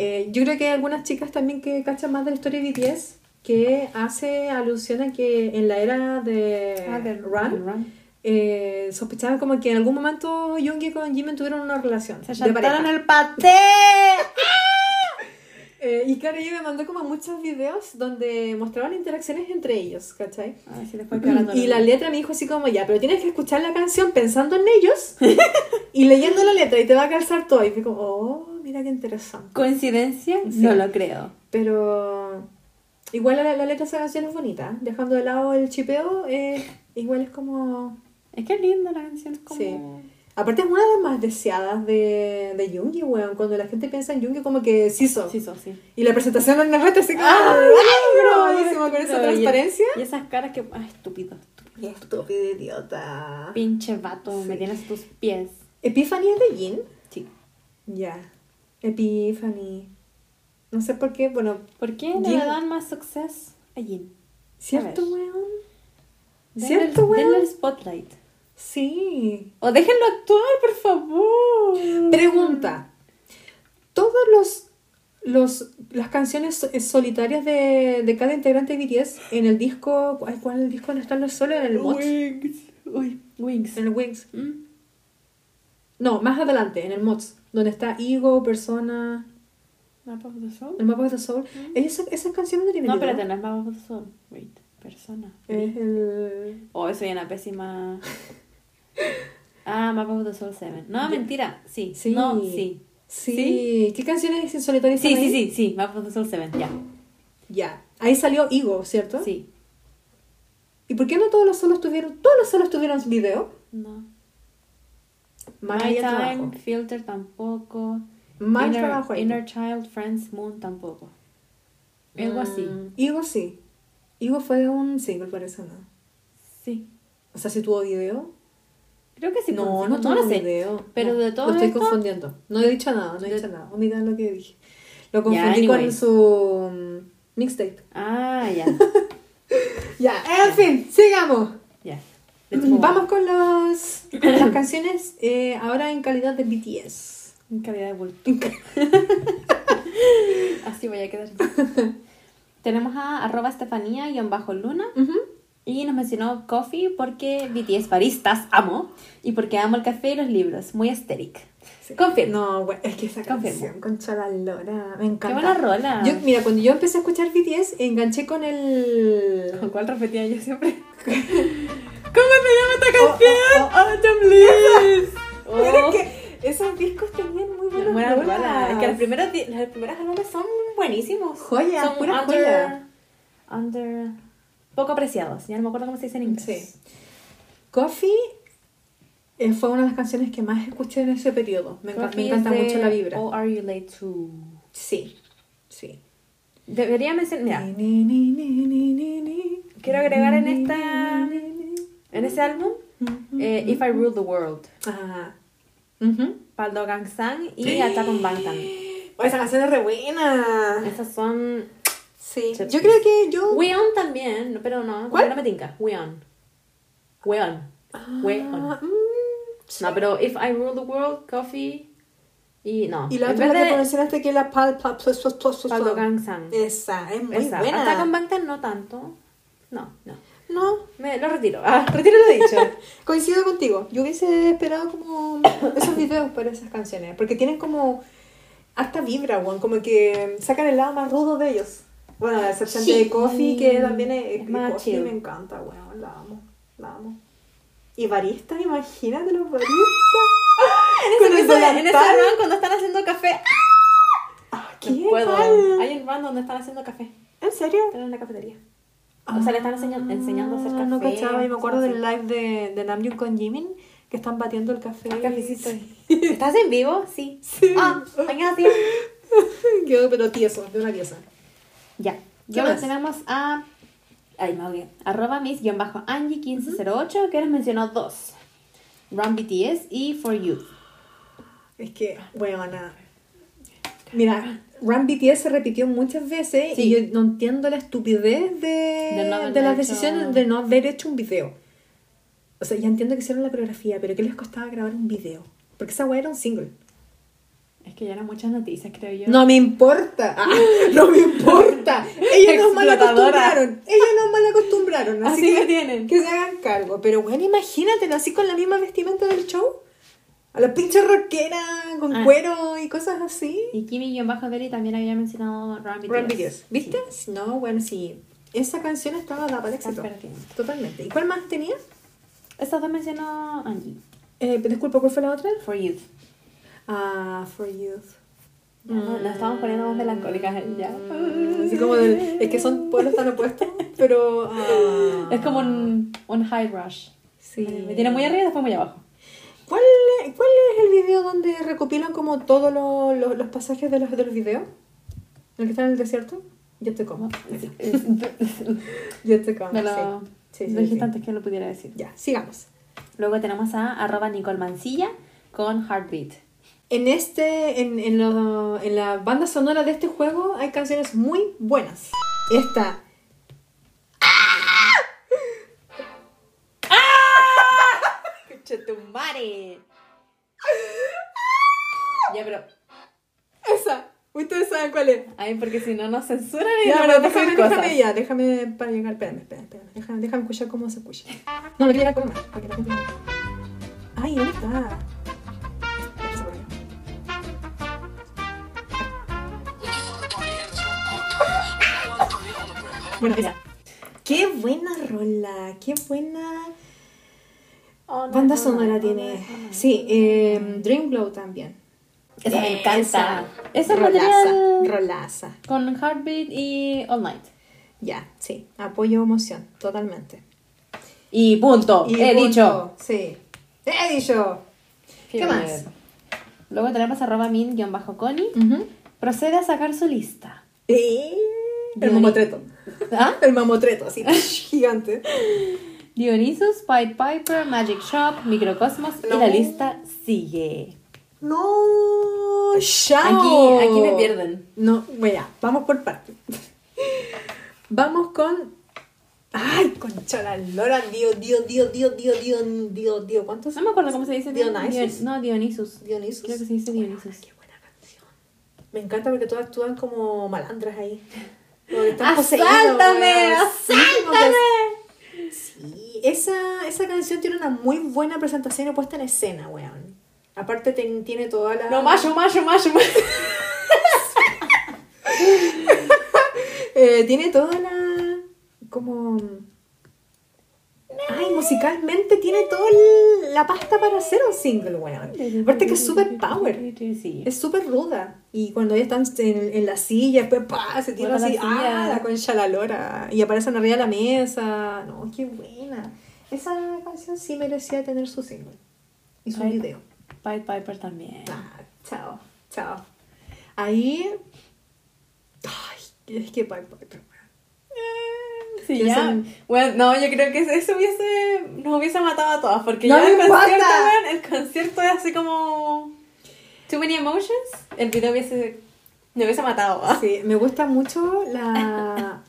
Eh, yo creo que hay algunas chicas también que cachan más de la historia de BTS que hace alusión a que en la era de, Ah, de Run, Run. eh, sospechaban como que en algún momento Yoongi con Jimin tuvieron una relación Se de el paté. *laughs* Eh, y claro, ella me mandó como muchos videos donde mostraban interacciones entre ellos, ¿cachai? A ver si después Y la letra me dijo así como, ya, pero tienes que escuchar la canción pensando en ellos y leyendo la letra y te va a calzar todo. Y fue como, oh, mira qué interesante. ¿Coincidencia? Sí. No lo creo. Pero igual la, la letra de esa canción es bonita, dejando de lado el chipeo, eh, igual es como... Es que es linda la canción. Es como... Sí. Aparte es una de las más deseadas de, de Yoongi, weón. Cuando la gente piensa en Yoongi como que sí so. Sí. Y la presentación en la red así como... ¡Ah! ¡ay, buenísimo! Con esa transparencia. Y, esas caras que. Ay, estúpido. estúpido. Estúpido idiota. Pinche vato, me tienes tus pies. ¿Epiphany es de Jin? Sí. Ya. Epiphany. No sé por qué, bueno, ¿Por qué no le dan más success a Jin? ¿cierto, ver. weón? ¿Cierto, el- Denle el weón? spotlight. Sí. O déjenlo actuar, por favor. Pregunta. Todos los, los las canciones eh, solitarias de, de cada integrante de BTS en el disco, ay, ¿cuál es el disco donde están los solos? En el Mods, Wings. Uy, Wings. en el Wings. Mm. No, más adelante, en el Mods, donde está Ego, Persona, Map of the Soul. el Map of the Soul. Ellos- esas canciones no tienen No, espérate, no es Map of the Soul. Wait, persona. Es el... Oh, soy una pésima. *laughs* Ah, Map of the Soul 7. No, mentira. Sí. Sí. No, sí. Sí. ¿Qué canciones en solitario Sí, sí, sí, sí. Map of the Soul 7, ya. Ya. Ahí salió Ego, ¿cierto? Sí. ¿Y por qué no todos los solos tuvieron, todos los solos tuvieron video? No. My allá Time, trabajo. Filter tampoco. Más Inner, trabajo. Inner Child, Friends, Moon tampoco. Algo así. Mm, Ego sí. Ego fue un single, parece, ¿no? Sí. O sea, si tuvo video. Creo que sí. no, no, lo sé. video. Pero No, de todo Lo estoy esto- confundiendo. No he dicho nada, no he De- dicho nada. Omitan lo que dije. Lo confundí con anyways. su mm, mixtape. Ah, ya. *laughs* Ya, en fin, sigamos. ya. On. Vamos con, los, *clears throat* con las canciones eh, ahora en calidad de BTS. En calidad de bulto. *laughs* Así voy a quedar. *laughs* Tenemos a arroba Estefanía y bajo luna. Y nos mencionó Coffee porque BTS baristas amo. Y porque amo el café y los libros. Muy aesthetic. Confirmo. No, güey, es que esa canción con Lora me encanta. Qué buena rola. Yo, mira, cuando yo empecé a escuchar BTS, enganché con el... ¿Con cuál repetía yo siempre? *laughs* ¿Cómo se llama esta canción? oh, oh. ¡Oh, Tom Bliss! Pero es que esos discos tenían muy buenas Buena rolas. rola. Es que los primeros, los primeros álbumes son buenísimos. Joyas, son pura under, joya. under... Poco apreciados. Ya no me acuerdo cómo se dice en inglés. Sí. Coffee eh, fue una de las canciones que más escuché en ese periodo. Me, encanta mucho la vibra. Oh, are you late to... Sí, sí. Debería mencionar... Quiero agregar en esta- en ese álbum, eh, If I Rule the World, Ajá. Ujú. Paldo Gangsang y Attack on Bangtan. Oh, esa canción es re buena. Esas son... Sí. Sí. Yo creo que yo. Weon también, no, pero no, ¿Cuál? no me tinca. Weon. Weon. Weon. Ah, mm, sí. No, pero If I Rule the World, Coffee y no. Y la en otra vez la que de mencionaste que es la pal, pal, pal, pal, pal, pal, Paldo Gangsang. Esa, es muy Esa. buena. Attack on Bangtan no tanto. No, no. No, Me lo retiro. Ah, *laughs* retiro lo dicho. *laughs* coincido contigo. Yo hubiese esperado como *coughs* esos videos para esas canciones. Porque tienen como hasta vibra, weón. Como que sacan el lado más rudo de ellos. Bueno, la excepción Sí. de Coffee, que también es, Es más Coffee chill. me encanta, weón. La amo, la amo. Y baristas, imagínate los baristas. El en ese delantal. run cuando están haciendo café. Ah, No ¿Qué puedo. tal? Hay un run donde están haciendo café. ¿En serio? Están en la cafetería. O sea, le están enseñando, enseñando a hacer Ah, café. No cachaba, y me acuerdo del live de, de Namjoon con Jimin, que están batiendo el café. así. Cafecito. ¿Estás en vivo? Sí. Sí. Ah, mañana sí. *laughs* Quedó pero tieso, de una pieza. Ya. Luego más? tenemos a. Ay, me ahogué. Arroba miss bajo Angie 1508, que nos mencionó dos: Run BTS y For Youth. Es que, bueno. Mira, Run BTS se repitió muchas veces Sí. y yo no entiendo la estupidez de, De no haber de las hecho- decisiones de no haber hecho un video. O sea, ya entiendo que hicieron la coreografía, pero ¿qué les costaba grabar un video? Porque esa weá era un single. Es que ya eran muchas noticias, creo yo. No me importa. *laughs* Ah, no me importa. Ellos nos mal acostumbraron. Ellos nos mal acostumbraron. Así, Así que me tienen. Que se hagan cargo. Pero bueno, imagínate, así con la misma vestimenta del show. A la pinche rockera con Ah. cuero y cosas así. Y Kimi-Deli también había mencionado Run BTS. ¿Viste? No, bueno, sí. Esa canción estaba dada para éxito. Totalmente. ¿Y cuál más tenía? Estas dos mencionó Angie. Eh, disculpa, ¿cuál fue la otra? For Youth. Ah, For Youth. Ya, no, nos estamos poniendo más melancólicas ya. Así como del, es que son pueblos tan opuestos, pero... ah. Es como un, un high rush. Sí. Me tiene muy arriba y después muy abajo. ¿Cuál, ¿Cuál es el video donde recopilan como todos lo- lo- los pasajes de los, de los videos? ¿El que está en el desierto? Yo te como. *laughs* Yo te como, Me lo, sí. Sí, sí. antes que lo pudiera decir. Ya, sigamos. Luego tenemos a arroba Nicole Mancilla con Heartbeat. En, este, en, en, lo- en la banda sonora de este juego hay canciones muy buenas. Esta. ¡Chetumare! ya, pero. Esa. Ustedes saben cuál es. Ay, porque si no nos censuran y Ya, no pero nos déjame, cosas. déjame ya, déjame para llegar. Espérame, espérame, espérame. Déjame, déjame escuchar cómo se escucha. No, me quiero llegar con más. Para que la gente Ay, ¿dónde está? Bueno, mira. Qué buena rola, qué buena Oh, no, banda no, sonora no, tiene. no. Sí, eh, Dream Glow también. Esa me encanta. Esa es rolaza, material rolaza. con Heartbeat y All Night. Ya, sí, apoyo emoción, totalmente. Y punto. Y He punto, dicho. Sí. He dicho. ¿Qué Quiero más? Luego tenemos arroba min-connie. Procede a sacar su lista. Eh, el mamotreto. ¿Ah? *laughs* El mamotreto, así, *laughs* gigante. Dionysus, Pied Piper, Magic Shop, Microcosmos y No. la lista sigue. No, chao. Aquí, aquí me pierden. No, bueno, vamos por partes. Vamos con. Ay, concha la lora, Dios, Dios, Dios, Dios, Dios, Dios, Dios, Dios. ¿Cuántos? No me acuerdo cómo se dice. Dionysus. Dion- No, Dionysus. Dionysus. Creo que se dice Dionysus. Qué buena canción. Me encanta porque todas actúan como malandras ahí. *laughs* ¡Asáltame! ¡Asáltame! Sí, esa, esa canción tiene una muy buena presentación y puesta en escena, weón. Aparte ten- tiene toda la... No, mayo, mayo, mayo, mayo. *laughs* Eh, tiene toda la... como... Ay, musicalmente tiene toda la pasta para hacer un single, weón. Aparte que es super power. Sí. Es súper ruda. Y cuando ya están en, en la silla, después pa, se tira así, la ah, la concha la lora. Y aparecen arriba de la mesa. No, qué buena. Esa canción sí merecía tener su single. Y su video. Pied Piper también. Ah, chao, chao. Ahí. Ay, es que Pied Piper, weón. Sí, ya. son- Bueno, no, yo creo que eso hubiese, nos hubiese matado a todas. Porque No ya el concierto, importa. weón, el concierto es así como. Too many emotions. El video hubiese. Me hubiese matado. ¿ah? *laughs* Sí, me gusta mucho la.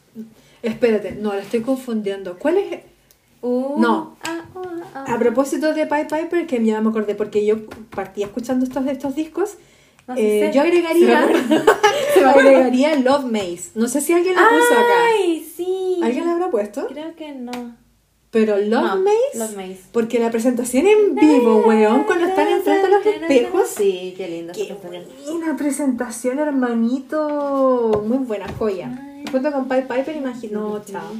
Espérate, no, la estoy confundiendo. ¿Cuál es? Uh, No. ah, ah, ah. A propósito de Pied Piper, que ya me acordé, porque yo partía escuchando estos, estos discos, No, eh, yo agregaría, *laughs* agregaría Love Maze. No sé si alguien la puso acá. Ay, sí. ¿Alguien la habrá puesto? Creo que no. Pero Love No, Maze, Love Maze. porque la presentación en vivo, weón, cuando están enfrente a los espejos. Sí, qué lindo. Qué buena presentación, hermanito. Muy buena joya. Junto con Pied Piper, imagino. No, chao.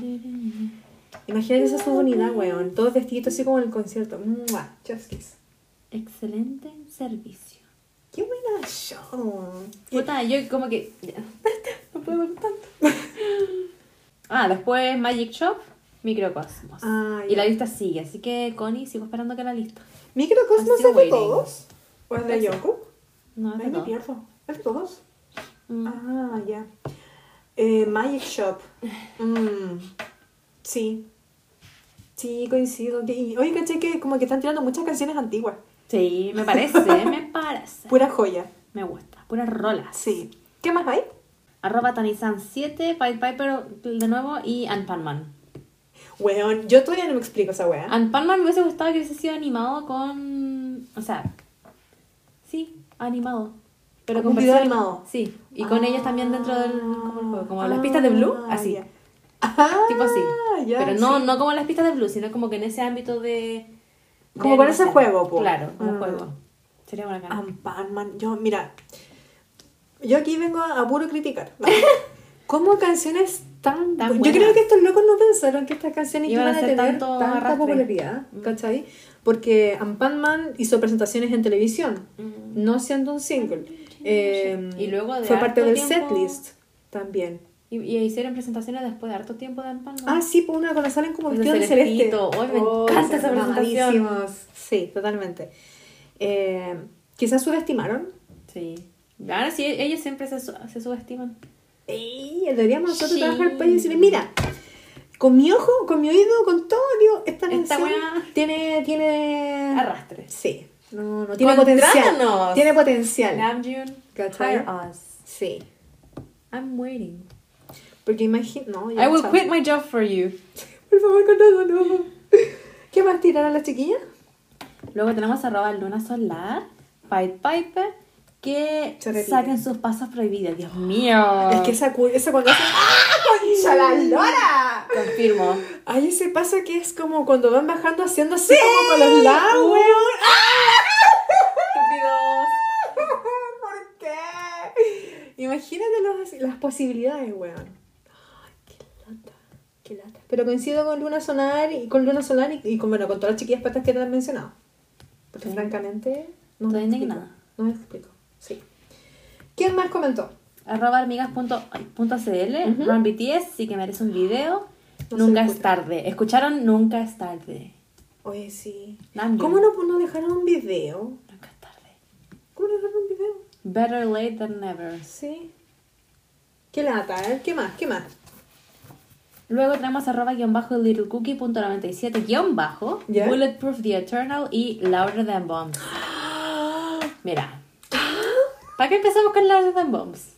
Imagínate esa su unidad, weón. Todos vestiditos así como en el concierto. ¡Mua! Just kiss. Excelente servicio. ¡Qué buena show! Puta, yo como que. *laughs* no puedo ver tanto. *laughs* ah, después Magic Shop, Microcosmos. Ah, y ya. la lista sigue, así que Connie, sigo esperando que la lista. ¿Microcosmos es de todos? ¿O es de. Jungkook? No, es de me pierdo. ¿Es de todos? Mm. Ah, ya. Eh, Magic Shop. Mm, sí. Sí, coincido. Oye, caché que como que están tirando muchas canciones antiguas. Sí, me parece, me *laughs* parece. Pura joya. Me gusta, puras rolas. Sí. ¿Qué más hay? Arroba Tanisan7, Pied Piper de nuevo y Ann Panman. Weón, yo todavía no me explico esa weá. Ann Panman me hubiese gustado que hubiese sido animado con. O sea, sí, animado. Pero con un video animado. Sí, y con Ah. ellos también dentro del. Como, el juego, como las pistas de Blue, Ah, así. Ah, Tipo así. ya, Pero no, sí. no como las pistas de Blue, sino como que en ese ámbito de. Como con ese juego, po. Claro, como Ah. juego. Sería buena cara. Ampanman. Yo, mira. Yo aquí vengo a, a puro criticar. ¿vale? *laughs* ¿Cómo canciones tan. Tan yo buenas. creo que estos locos no pensaron que estas canciones Iban iban a tener tanto tanta arrastre. popularidad. Mm. ¿Cachai? Porque Ampanman hizo presentaciones en televisión, Mm. no siendo un single. Eh, Y luego de fue parte del tiempo- setlist también. Y, y hicieron presentaciones después de harto tiempo de Ann Panman. Ah, sí, pues una cuando salen como vestidos de celeste. Ay, me encanta esa presentación. Sí, totalmente. Eh, quizás subestimaron. Sí. Ahora sí, ellos siempre se, su- se subestiman. Y deberíamos nosotros Sí. trabajar para ellos y decirle, mira, con mi ojo, con mi oído, con todo, digo, esta Esta weá- tiene, tiene... Arrastres. Sí. No, no, tiene potencial. Tiene potencial. Namjoon, hire us. Sí. I'm waiting. Porque imagino... No, I will chao. quit my job for you. *laughs* Por favor, con eso no. *laughs* ¿Qué más tiraron las chiquillas? Luego tenemos arroba Luna Solar, Pied Piper, que repite. saquen sus pasos prohibidos. Dios *gasps* mío. Es que esa, esa cuando hacen... ¡Ah, concha la lora! Confirmo. Ay, ese paso que es como cuando van bajando haciendo así como con los lados, weón. Estúpidos. *laughs* ¿Por qué? Imagínate los- las posibilidades, weón. Qué lata. Pero coincido con Luna Solar y con Luna Solar y, y con, bueno, con todas las chiquillas patas que te han mencionado. Porque Sí. francamente no me Estoy explico. indignada. No me explico. Sí. ¿Quién más comentó? Arroba amigas.cl, Ujú. Run BTS, sí que merece un video. No nunca es tarde. ¿Escucharon? Nunca es tarde. Oye, sí. Namjoon. ¿Cómo no, no dejaron un video? Nunca es tarde. ¿Cómo no dejaron un video? Better late than never. Sí. Qué lata, ¿eh? ¿Qué más? ¿Qué más? Luego tenemos arroba guion bajo littlecookie.97 guion bajo. Bulletproof the Eternal y Louder Than Bombs. *gasps* Mira. ¿Para qué empezamos con Louder Than Bombs?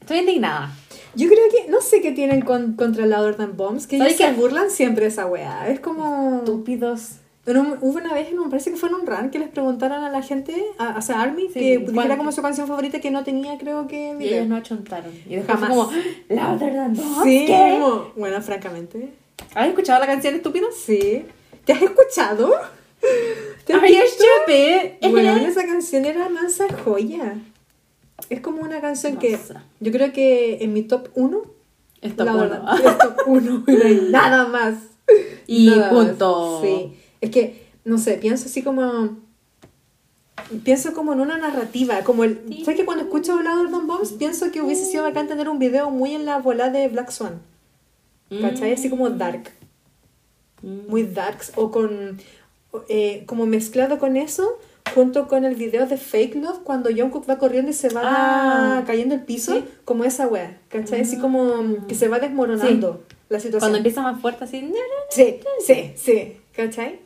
Estoy indignada. Yo creo que, no sé qué tienen con, contra Louder Than Bombs, que ellos ¿Sabes se burlan siempre de esa weá. Es como... Estúpidos. Un- hubo una vez, un, parece que fue en un run, que les preguntaron a la gente, a, o sea, Army, Sí, que dijera como su canción favorita que no tenía, creo que, Y ellos no achontaron. Y después Jamás. como, ¿Louder Than Bombs? Sí, ¿Qué? como- bueno, francamente. ¿Has escuchado la canción estúpidos? Sí. ¿Te has escuchado? *laughs* ¿Te has visto? Bueno, esa canción era mansa joya. Es como una canción que yo creo que en mi top 1 Es top la uno. verdad, es top 1 y no hay *laughs* nada más. Y Nada más. punto. Sí. Es que, no sé, pienso así como. Pienso como en una narrativa. Como el. Sí. ¿Sabes que cuando escucho Louder Than Bombs pienso que hubiese sido bacán tener un video muy en la bola de Black Swan? ¿Cachai? Así como dark. Mm. Muy darks. O con. eh, como mezclado con eso. Junto con el video de Fake Love, cuando Jungkook va corriendo y se va Ah. cayendo el piso, Sí. como esa wea, ¿cachai? Así como que se va desmoronando la situación. Cuando empieza más fuerte así. Sí, sí, sí, ¿cachai?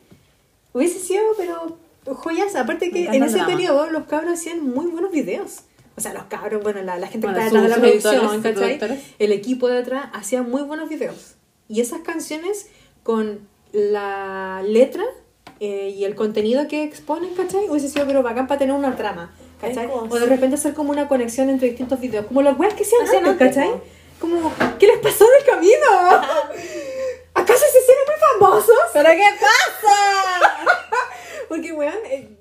Hubiese sido, pero joyas, aparte que en ese periodo los cabros hacían muy buenos videos. O sea, los cabros, bueno, la, la gente Bueno, que está detrás de la producción, ¿cachai? El equipo de atrás hacía muy buenos videos. Y esas canciones con la letra eh, y el contenido que exponen, ¿cachai? Hubiese sido pero bacán para tener una trama, ¿cachai? O de repente hacer como una conexión entre distintos videos, como las weas que hacían Hacían antes, antes, ¿cachai? Como, ¿qué les pasó en el camino? *laughs* ¿Acaso se hicieron muy famosos? ¿Pero qué pasa? Porque, weón, eh,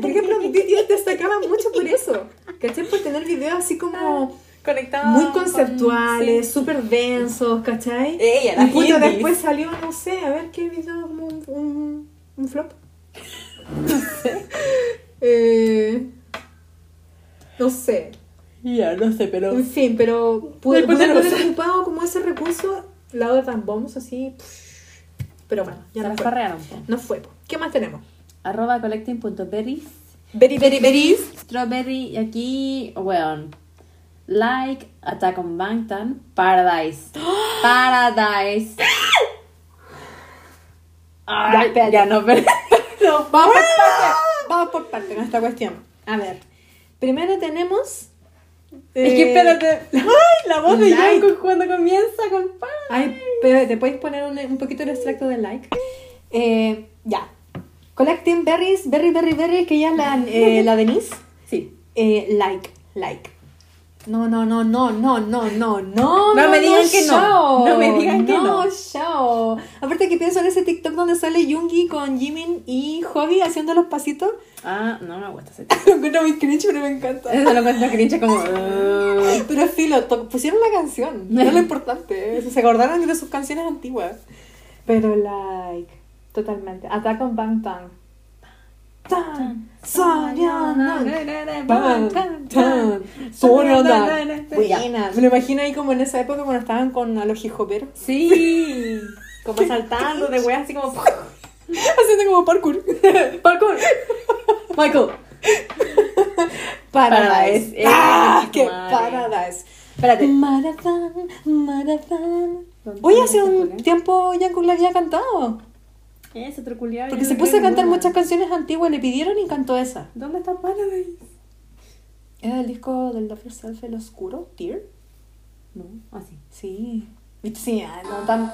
por ejemplo, BTS destacaba mucho por eso. ¿Cachai? Por tener videos así como Conectado. muy con- conceptuales, sí. súper densos, ¿cachai? Ella, la y Hindi. después salió, no sé, a ver qué video, como un, un, un flop. *laughs* No sé. Eh, no sé. Ya, no sé, pero. En fin, pero pude, pude de haber ocupado como ese recurso, lado de tan bombs así. pff, Pero bueno, ya Se no fue. farrearon, po. No fue. ¿Qué más tenemos? Arroba collecting.berries. Very, very, very. Strawberry, y aquí, weón. Like, Attack on Bangtan, Paradise. *gasps* Paradise. Ya, Ay, espérate. ya no, pero... *laughs* No, vamos por *laughs* parte. Vamos por parte con esta cuestión. A ver. Primero tenemos. Es que eh, espérate. Ay, la voz de. Jungkook cuando comienza con Paradise. Ay, pero te puedes poner un, un poquito el extracto del like. Eh, ya. Collecting Berries, Berry, Berry, Berry, que ya es la, eh, la Denise. Sí. Eh, like, like. No, no, no, no, no, no, no, no. No me digan que no. chao. No me digan que no. chao. Aparte que pienso en ese TikTok donde sale Yoongi con Jimin y Hobby haciendo los pasitos. Ah, no me gusta ese *laughs* Lo encuentro muy cringe, pero me encanta. Eso lo encuentro cringe como... "Uh". Pero filo, pusieron la canción. *laughs* No es lo importante. Se acordaron de sus canciones antiguas. Pero like, totalmente. Attack on Soñana. Bang, tan. Buena. Me lo imagino ahí como en esa época cuando estaban con a los hijoperos. Sí. *laughs* Como saltando de weas así como... *laughs* Haciendo como parkour. *laughs* Parkour. Michael. Paradise. ¡Ah! Eh, ¡Qué paradise! Espérate. Maratón, maratón. ¿Dónde Hoy está hace un tiempo Jungkook la había cantado. Otro Porque se puso a cantar muchas canciones antiguas, le pidieron y cantó esa. ¿Dónde está Paradise? ¿Era el disco del Love Yourself el oscuro? ¿Tear? No, así. Sí. ¿Viste? Sí, ah, no tan.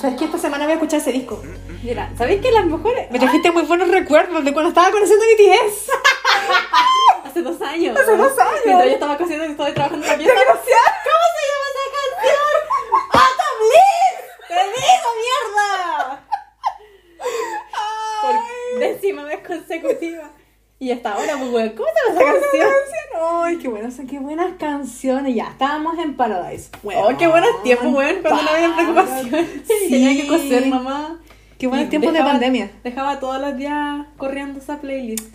¿Sabes qué? Esta semana voy a escuchar ese disco. Mira, ¿sabéis que las mejores? Me trajiste muy buenos recuerdos de cuando estaba conociendo a BTS. Hace dos años. Hace dos años. Mientras yo estaba cociendo y estaba trabajando. ¡Desgraciado! ¿Cómo se llama esa canción? ¡Atom Bliss! ¡Te digo, mierda! Por décima vez consecutiva. Y hasta ahora, pues, weón, ¿cómo se llama esa canción? ¡Ay, qué buenas, qué buenas canciones! Ya, estábamos en Paradise. Oh, qué buenos tiempos, weón, cuando no había preocupación. Sí. *laughs* Tenía que coser, mamá. Qué buenos tiempos de pandemia. Dejaba todos los días corriendo esa playlist.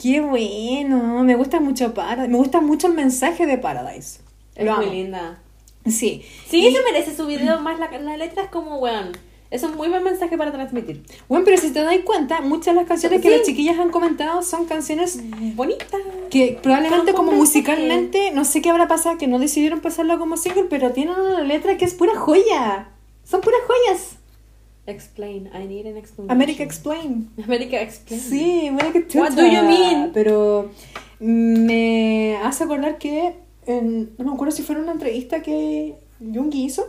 Qué bueno, me gusta mucho Paradise. Me gusta mucho el mensaje de Paradise. Es Lo muy amo. linda. Sí. Sí, Y- se merece su video, más la, la letra es como, weón. Es un muy buen mensaje para transmitir. Bueno, pero si te das cuenta, muchas de las canciones que Sí. las chiquillas han comentado son canciones Bonita. que probablemente como musicalmente, no sé qué habrá pasado, que no decidieron pasarlo como single, pero tienen una letra que es pura joya. Son puras joyas. Explain. I need an explanation. America Explain. *laughs* America Explain. Sí, America What Chucha. do you mean? Pero me hace acordar que, en- no me acuerdo si fue en una entrevista que Jungi hizo,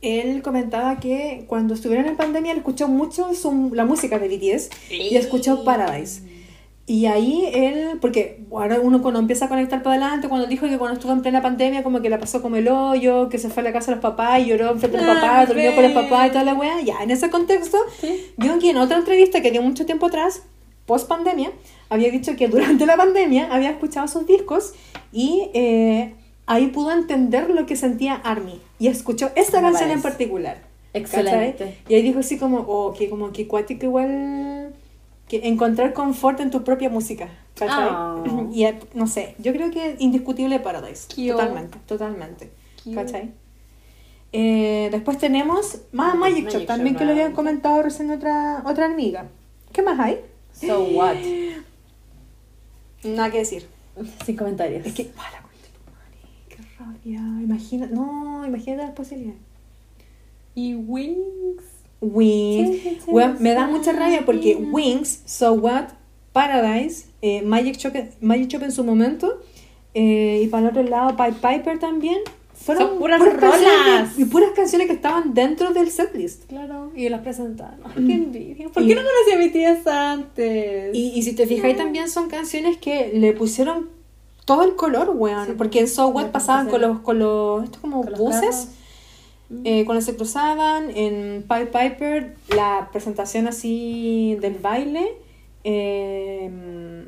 él comentaba que cuando estuvieron en pandemia él escuchó mucho su- la música de BTS y escuchó Paradise. Y ahí él, porque ahora uno cuando empieza a conectar para adelante, cuando dijo que cuando estuvo en plena pandemia como que la pasó como el hoyo, que se fue a la casa de los papás y lloró enfrente de los Ah, papás, durmió con los papás y toda la wea, ya en ese contexto, Sí. Jungi en otra entrevista que dio mucho tiempo atrás, post pandemia, había dicho que durante la pandemia había escuchado sus discos y eh, ahí pudo entender lo que sentía Army y escuchó esta canción en particular. Excelente. ¿cachai? Y ahí dijo así como, oh, que como que cuático igual que encontrar confort en tu propia música. ¿cachai? Oh. Y no sé, yo creo que indiscutible Paradise. Cute. Totalmente, totalmente. Cute. ¿Cachai? Eh, después tenemos más Magic, Magic Shop, también Shop, que lo habían ah. comentado recién otra, otra amiga. ¿Qué más hay? So what? Nada que decir. Sin comentarios. Es que, ¡ah, la concha de tu madre! ¡Qué rabia! Imagina, no, imagínate las posibilidades. Y Wings. Wings. Sí, sí, me da mucha rabia porque Wings, So What, Paradise, eh, Magic, Shop, Magic Shop en su momento, eh, y para el otro lado Pied Piper también, fueron Son puras canciones rolas. que- y puras canciones que estaban dentro del setlist. Claro. Y las presentaron. Ay, qué envidia. ¿Por Y- qué no conocí a mi tía antes? Y, y si te fijáis también son canciones que le pusieron todo el color, weón. Sí. Porque en So What pasaban con los, con los, esto como Con buses. Eh, cuando se cruzaban, en Pied Piper, la presentación así del baile. eh,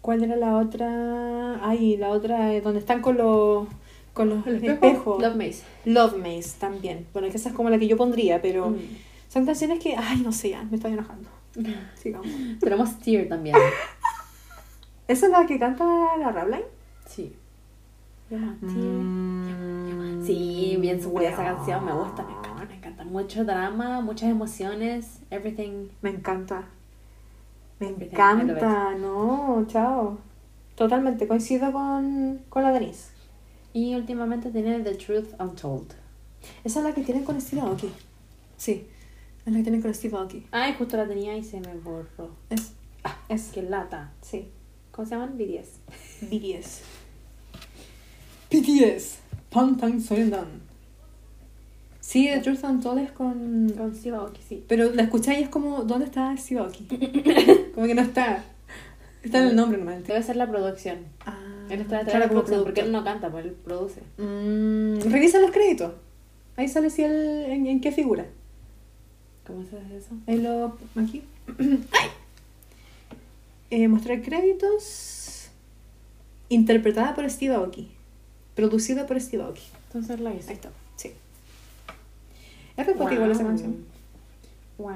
¿Cuál era la otra? Ay, la otra, eh, donde están con los, con los ¿El espejos. espejo? Love Maze. Love Maze también. Bueno, que esa es como la que yo pondría, pero Mm. son canciones que, ay, no sé, ya, me estoy enojando. *laughs* Sigamos. Tenemos Tear también. *laughs* ¿Esa es la que canta la Rabline? Sí. Sí, bien subida esa canción, me gusta, me encanta, me encanta. Mucho drama, muchas emociones, everything. Me encanta. Me Everything, encanta, no, chao. Totalmente, coincido con, con la Denise. Y últimamente tiene The Truth Untold. Esa es la que tienen con Steve Aoki. Sí, es la que tienen con Steve Aoki. Ay, justo la tenía y se me borró. Es, Ah, es, Qué lata. sí, ¿Cómo se llaman? BTS. BTS. BTS, Pantang Soyeondan. Sí, The Truth Untold es con... Con Steve Aoki, sí. Pero la escucháis y es como, ¿dónde está Steve Aoki? *laughs* como que no está. Está en el nombre nomás. Debe ser la producción. Ah, Él está detrás claro, de la producción porque él no canta, pues él produce. Mm, revisa los créditos. Ahí sale si él, en, en qué figura. ¿Cómo se hace eso? Ahí lo. Aquí. *clears throat* ¡Ay! Eh, mostrar créditos. Interpretada por Steve Aoki. Producida por Steve Aoki. Entonces la hice. Ahí está. Sí. Es poca igual esa canción. Wow.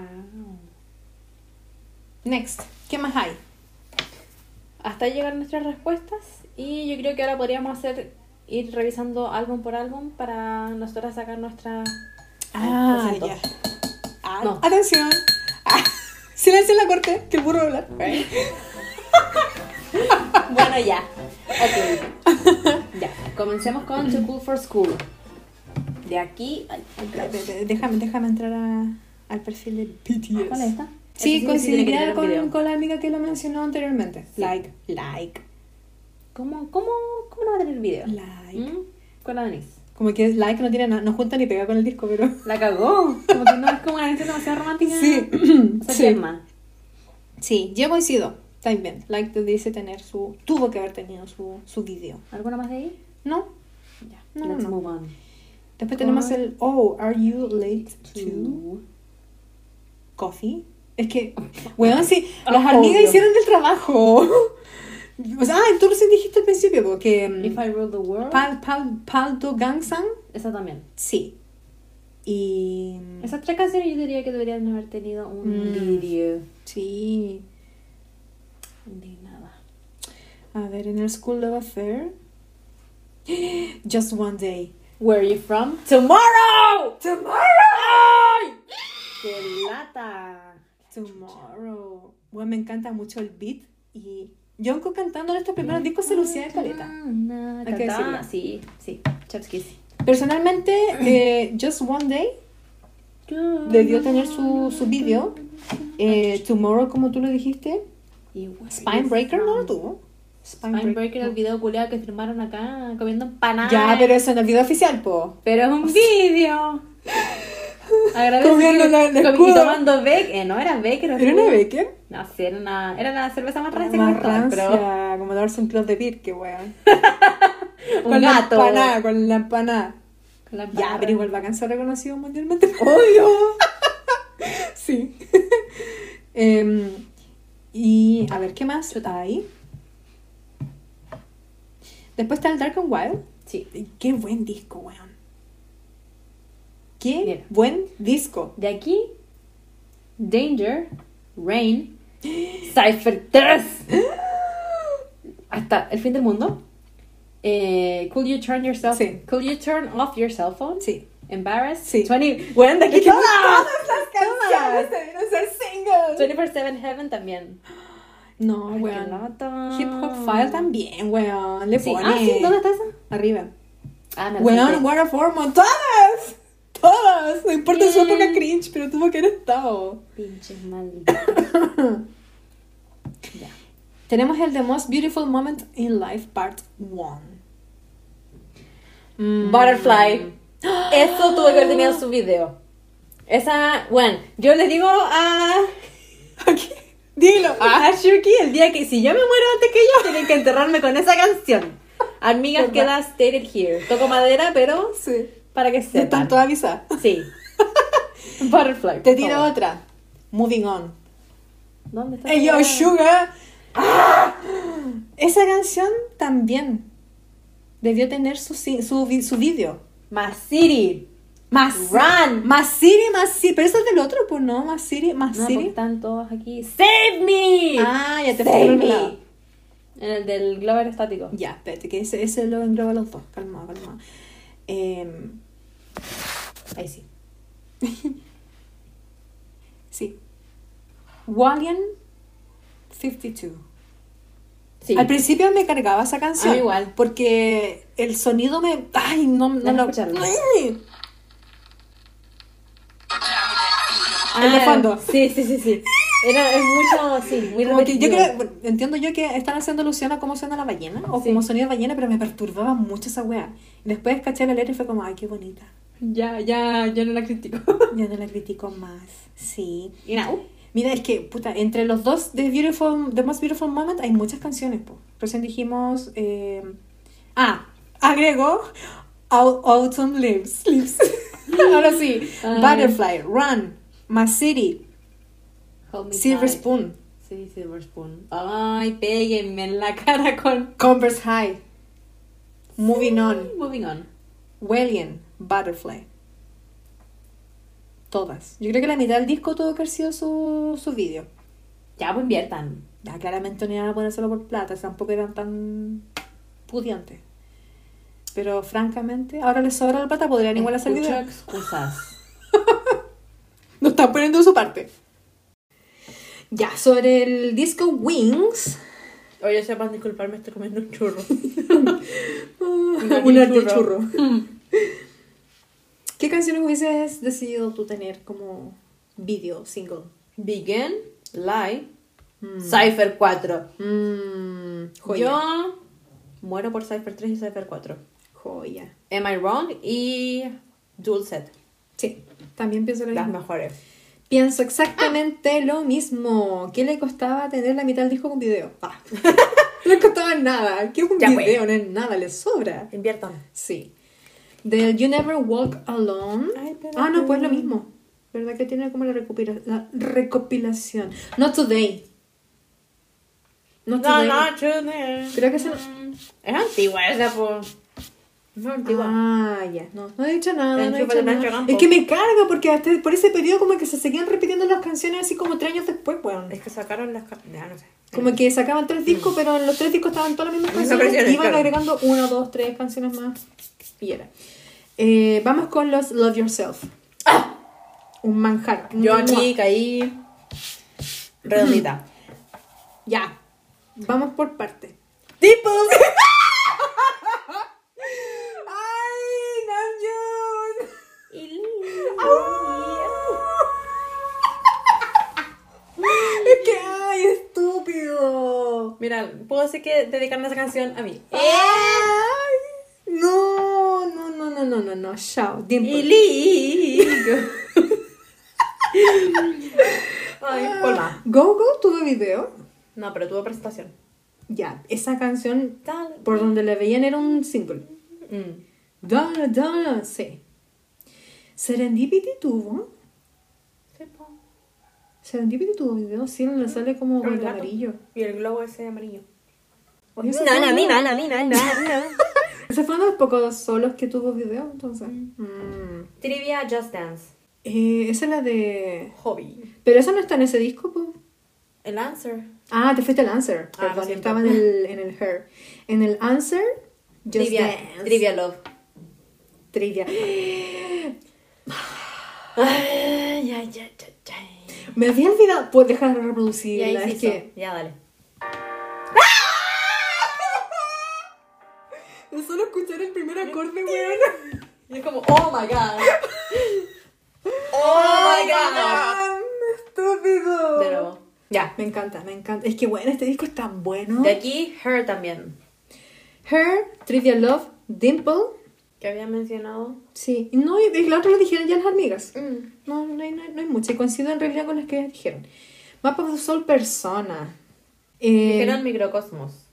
Next. ¿Qué más hay? Hasta ahí llegaron nuestras respuestas y yo creo que ahora podríamos hacer ir revisando álbum por álbum para nosotras sacar nuestra Ah, ya. Ah, No. Atención. Ah, *laughs* silencio en la corte, que el burro va a hablar. *laughs* *laughs* Bueno, ya. Ok. ya. Comencemos con Too Cool for School. De aquí. Ay, Déjame, déjame entrar a- al perfil de BTS. ¿Cuál es esta? Sí, sí un con, con la amiga que lo mencionó anteriormente. Sí. Like, like, ¿Cómo, cómo, ¿Cómo no va a tener video? like. ¿Mm? Con la Denise. Como que like no tiene nada, no junta ni pega con el disco, pero. La cagó. Como que no es como una canción demasiado romántica. Sí. O sea, Sí. ¿qué más? Sí, yo coincido. También. Like te dice tener su. Tuvo que haber tenido su, su video. ¿Alguna más de ahí? ¿No? Ya. No, Let's no. move on. Después tenemos el Oh, are you late to coffee? Es que, *laughs* weón, sí, Ah, las amigas hicieron del trabajo. *laughs* O sea, ah, tú recién dijiste al principio, porque. If mm, I Rule the World. Pal, pal, Paldo Gangsan, Esa también. sí. Y. Esas tres canciones yo diría que deberían haber tenido un Mm. video. Sí. Indignada. A ver, en el School Love Affair. *gasps* Just one day. Where are you from? Tomorrow! Tomorrow! ¡Qué lata! Tomorrow. Bueno, me encanta mucho el beat y Yonko cantando en estos primeros discos se lucía de caleta. Hay que decirlo. Sí, sí. Chapskis. Personalmente, eh, Just One Day debió tener su, su video. Eh, Tomorrow, como tú lo dijiste. Spine Breaker no lo tuvo. Spine Breaker, el video culiado que firmaron acá comiendo empanadas. Ya, pero eso en el video oficial, po. Pero es un *laughs* video. Comiendo la- el comi- y tomando Beck. Eh, no era Beck, era ¿Era una. Becker? No, sí, era una, era la cerveza más rancia Más que pero como darse un club de beer, que weón. *laughs* un con gato. la empanada, con la empanada. Con la Ya, empanada. pero igual bacán ser reconocido mundialmente. *laughs* ¡Obvio! sí. Em, y a ver, ¿qué más hay? Después está el Dark and Wild. Sí. Qué buen disco, weón. Qué Mira. buen disco. De aquí, Danger, Rain, Cypher 3. Hasta el fin del mundo. Eh, could you turn yourself? Sí. Could you turn off your cell phone? Sí. Embarrassed. Sí. 20. Bueno, de aquí Todas todas. las *laughs* canciones debieron ser singles. 24-7 Heaven también. No, Ay, weón. Hip Hop File también, weón. Le Sí. pone Ah, sí, ¿dónde está esa? arriba. Ah, me Weón, salté. What a Forma, todas. Todas. No importa su época cringe, pero tuvo que haber estado. Pinches malditos. *coughs* ya. Tenemos el The Most Beautiful Moment in Life, Part 1. Mm. Butterfly. Eso tuvo que haber tenido su video. Esa, bueno, yo les digo a, *laughs* Aquí. Dilo. a Shuki el día que si yo me muero antes que ellos, tienen que enterrarme con esa canción. Amigas, queda stated here. Toco madera, pero Sí. para que sepan. todas avisadas. Sí. *laughs* Butterfly. Te tiro favor. otra. Moving On. ¿Dónde está? Hey, yo? Sugar. ¡Ah! *gasps* Esa canción también debió tener su, su, su video. Más City. Más Run. Más City, más City. Pero eso es del otro, pues no, más City, más No, porque City. están todos aquí. ¡Save me! Ah, ya te Save fui me. En el del Glover estático. Ya, espérate, que ese, ese lo engloba los dos. Calma, calma. Em, ahí sí. *laughs* Sí. Wallian 52. Sí. Al principio me cargaba esa canción. Igual. Porque el sonido me. Ay, no, no lo. escucharlo. Ay. El de fondo. Sí, sí, sí, sí. Era, es mucho, sí, muy Como que yo creo, entiendo yo que están haciendo alusión a cómo suena la ballena o Sí. como sonido de ballena, pero me perturbaba mucho esa wea. Después caché la letra y fue como, ay, qué bonita. Ya, ya, ya no la critico. Ya no la critico más. Sí. Y now. Mira, es que, puta, entre los dos de Beautiful, The Most Beautiful Moment hay muchas canciones, po. Recién dijimos. eh, Ah, agrego Au- Autumn Leaves. Leaves. *laughs* Ahora sí. Ay. Butterfly, Run, My City, Silver. Spoon, Sí, Silver Spoon. Ay, péguenme en la cara con. Converse High, Moving On, Moving on. Wellian, Butterfly. Todas. Yo creo que la mitad del disco tuvo que haber sido su, su vídeo. Ya, pues inviertan. Ya, claramente no iban a ponérselo por plata, tampoco eran tan pudientes. Pero francamente, ahora les sobra la plata, podrían igual hacer video. excusas. *laughs* No están poniendo de su parte. Ya, sobre el disco Wings. Oye, sepan disculparme, estoy comiendo un churro. *laughs* Un churro. churro. *laughs* ¿Qué canciones hubieses decidido tú tener como video single? Begin, Lie, Cypher 4. Mmm, joya. Yo muero por Cypher 3 y Cypher 4. Joya. Am I Wrong y Dual Set. Sí, también pienso lo Las mismo. mejores. Pienso exactamente lo mismo. ¿Qué le costaba tener la mitad del disco con video? Ah. *laughs* no le costaba nada. ¿Qué es un Ya, video? pues. No es nada, le sobra. Inviertan. Sí. Del You Never Walk Alone. Ay, ah, no, pues lo mismo. ¿Verdad que tiene como la, recopila- la recopilación? Not Today. Not No, Today. no, today. Creo que se- Es antigua esa, pues. Es antigua. Ah, ya. No, no he dicho nada. No he dicho nada. Es que me carga porque hasta por ese periodo como que se seguían repitiendo las canciones así como tres años después, weón. Es que sacaron las... ca- Ya, no sé. Como que sacaban tres discos, pero en los tres discos estaban todas las mismas canciones. iban claro. agregando una, dos, tres canciones más. Y era. Eh, vamos con los Love Yourself. Un manjar. Yo aquí caí redondita. *clears throat* Ya. Vamos por parte. ¡Tipos! *laughs* ¡Ay, Namjoon! *laughs* Es que, ay, estúpido. Mira, puedo decir que dedicarme a esa canción a mí. Ay, no, no, no, no, no, no, no. Chao. Dimple. Iligo. Ay, Polma. Go Go tuvo video. No, pero tuvo presentación. Ya, esa canción Dale. por donde le veían era un single. Mm. Donna, Donna, sí. Serendipity tuvo. Sí, po. Serendipity tuvo video, sí, le sale como el amarillo. Y el globo ese amarillo. Uno- mi nana, mi nana. *laughs* Ese fue uno de los pocos solos que tuvo video, entonces. Mm. Trivia Just Dance. Eh, esa es la de. Hobby. Pero esa no está en ese disco, po. El answer. Ah, te fuiste al Answer. Ah, Perdón, estaba en el, en el Her. En el Answer, Just Trivia, Dance. Trivia Love. Trivia. Ay, ay, ay. Me había olvidado. Pues dejar de reproducirla. Ya es que. Ya, dale. Solo escuchar el primer acorde, weón. Y es como, oh my god. oh my god. Estúpido. De nuevo. Ya. Me encanta, me encanta. Es que bueno, este disco es tan bueno. De aquí, Her también. Her, Trivia Love, Dimple. Que había mencionado. Sí. No, y y la otra lo dijeron ya las hormigas. Mm. No, no hay, no hay, no hay mucho. Y coincido en realidad con las que dijeron. Mapa of the Soul Persona. Eh, Dijeron Microcosmos.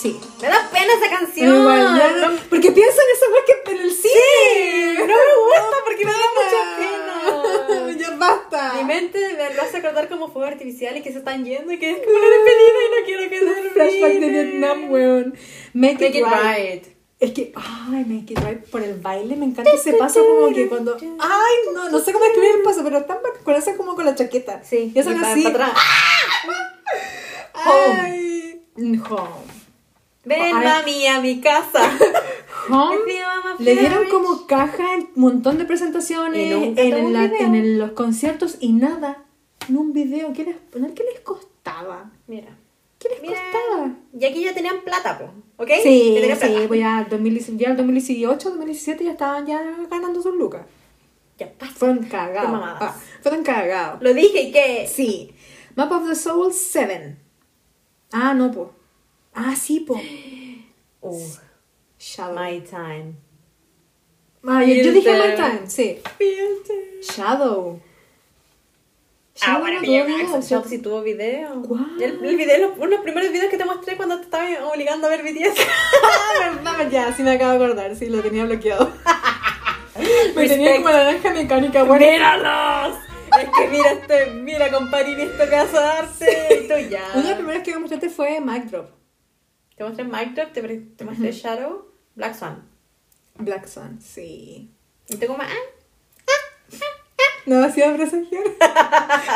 Sí. Me da pena esa canción. Igual, no- porque pienso en esa weá que en el cine. no me gusta porque me da mucha pena. *laughs* ya basta. Mi mente me hace acordar como fuego artificial y que se están yendo y que es como la despedida y no quiero que termine. Flashback de Vietnam, weón. Make, Make it, it right. right. Es que, ay, Make It Right por el baile, me encanta ese paso como que cuando, ay, no, no sé cómo escribir el paso, pero tan bacán, como con la chaqueta. Sí. y pa- así. pa' atrás. *laughs* Ay, home. Ven, Ay. mami, a mi casa. *laughs* Home le dieron como caja en un montón de presentaciones, en, un la- video. en el- los conciertos y nada. En un video. ¿Qué les, qué les costaba? Mira. ¿Qué les Mira. costaba? Y aquí ya tenían plata, po. ¿Ok? Sí, Ya tenían sí, plata. pues ya, el 2018, ya el 2018, 2017 ya estaban ya ganando sus lucas. Ya pasa. Fueron cagados. Ah, fueron cagados. Lo dije y que. Sí. Map of the Soul 7. Ah, no, po. Ah, sí, po. Shadow. my time. Ah, yo, yo dije. My Time, sí. Shadow. Ah, Shadow bueno, no que tuvo video, Shadow ¿cierto? sí tuvo video. Guau. El, el video, los, uno de los primeros videos que te mostré cuando te estaba obligando a ver BTS. *laughs* Verdad, ya, sí me acabo de acordar, sí, lo tenía bloqueado. *laughs* me tenía como la naranja mecánica, bueno. ¡Míralos! Es que mira este, mira comparín este pedazo de arte. Y tú ya. Uno de los primeros que me mostraste fue Mic Drop. Te mostré Minecraft, te, pre- te mostré Shadow, Black Swan. Black Sun, sí. Y tú como, ah, No hacía presagiar.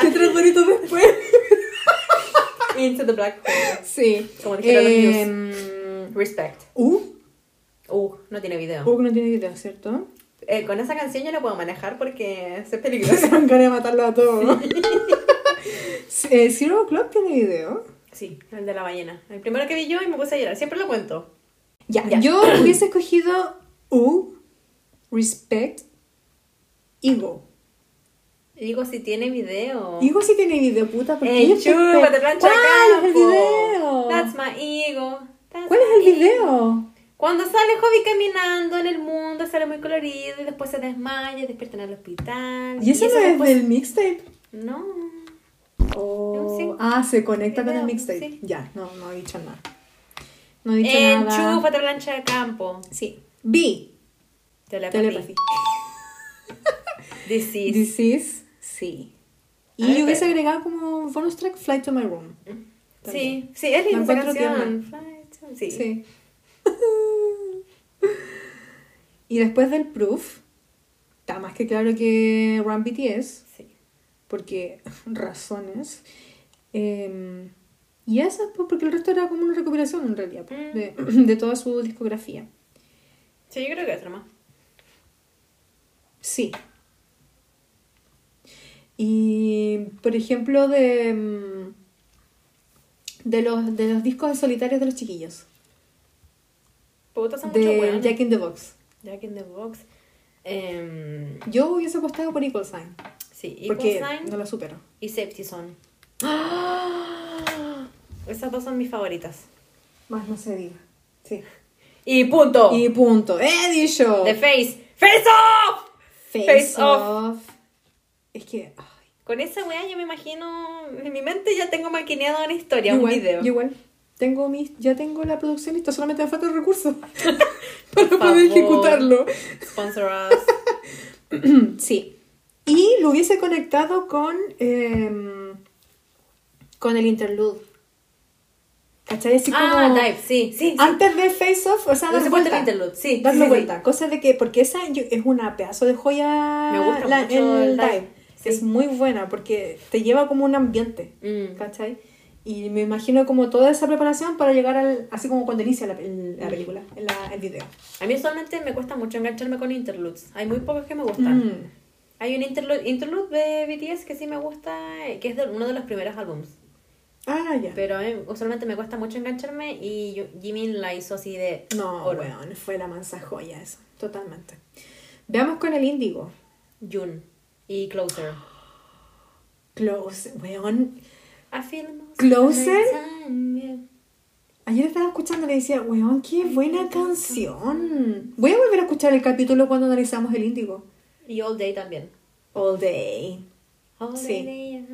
Qué tres bonitos después. *laughs* Into the Black Hole. Sí. Como dijeron los Em, Respect. Uh, Uh, no tiene video. uh, no tiene video, ¿cierto? Eh, con esa canción yo no puedo manejar porque es *laughs* peligroso. Se van matarlo a todos. *laughs* Eh, Zero Club tiene video. Sí, el de la ballena. El primero que vi yo y me puse a llorar. Siempre lo cuento. Ya, Ya. yo hubiese escogido U, Respect, Ego. Digo si tiene video. Ego sí tiene video, puta, porque ¡Ey, ellos te- chúpate, plancha de ¿Cuál es el video? That's my ego. That's ¿Cuál es el ego. video? Cuando sale Hobby caminando en el mundo, sale muy colorido y después se desmaya, despierta en el hospital. ¿Y eso no es del mixtape? No. Oh, Sí. Ah, se conecta con el mixtape. sí. Ya, no, no he dicho nada. No he dicho nada. Enchúfate plancha de campo. Sí. B. *laughs* Is. This is, sí. Y ver, yo hubiese pero- agregado como bonus track Flight to My Room. Sí, sí, es linda esa canción. Flight, Sí. Sí. y después del proof, está más que claro que Run BTS, Sí. Porque *laughs* razones. Eh, y esas, pues, porque el resto era como una recopilación en realidad, pues, Mm. de, *clears throat* de toda su discografía. Sí, yo creo que es más. Sí. Y, por ejemplo, de, mm, de, los, de los discos solitarios de los chiquillos. Puta, son mucho De weón. Jack in the Box. Jack in the Box. Em, Yo hubiese apostado por Equal Sign. Sí, Equal Porque Sign no lo supero. y Safety Zone. Esas dos son mis favoritas. Más no se diga. Sí. Y punto. Y punto. ¡He dicho! The Face. ¡Face Off! Face, Face off. Es que. ay, Con esa weá yo me imagino, en mi mente ya tengo maquineado una historia, igual, un video. igual. Tengo mis, ya tengo la producción lista, solamente me falta el recurso *laughs* *laughs* para poder ejecutarlo. Sponsor us. *coughs* Sí. Y lo hubiese conectado con, em, con el interlude. ¿Cachai? Así ah, como Dive, sí, sí. sí. antes de Face Off, o sea, darle vuelta. el interlude, sí, Darle sí, sí, vuelta. Cosa de que, porque esa es una pedazo de joya. Me gusta la- mucho el dive, sí. Es muy buena porque te lleva como un ambiente. Mm. ¿Cachai? Y me imagino como toda esa preparación para llegar al. Así como cuando inicia la, el- la película, el, el video. A mí usualmente me cuesta mucho engancharme con interludes. Hay muy pocos que me gustan. Mm. Hay un interlude, interlude de BTS que sí me gusta, eh, que es de uno de los primeros álbums. Ah, ya. Pero a mí usualmente me cuesta mucho engancharme y yo- Jimin la hizo así de No, oro. weón, fue la mansa joya eso, totalmente. Veamos con el índigo. Jun y Closer. Close, weón. I feel Closer? Ayer estaba escuchando y le decía, weón, qué buena canción. Voy a volver a escuchar el capítulo cuando analizamos el índigo. Y All Day también. All day. All Sí. Day.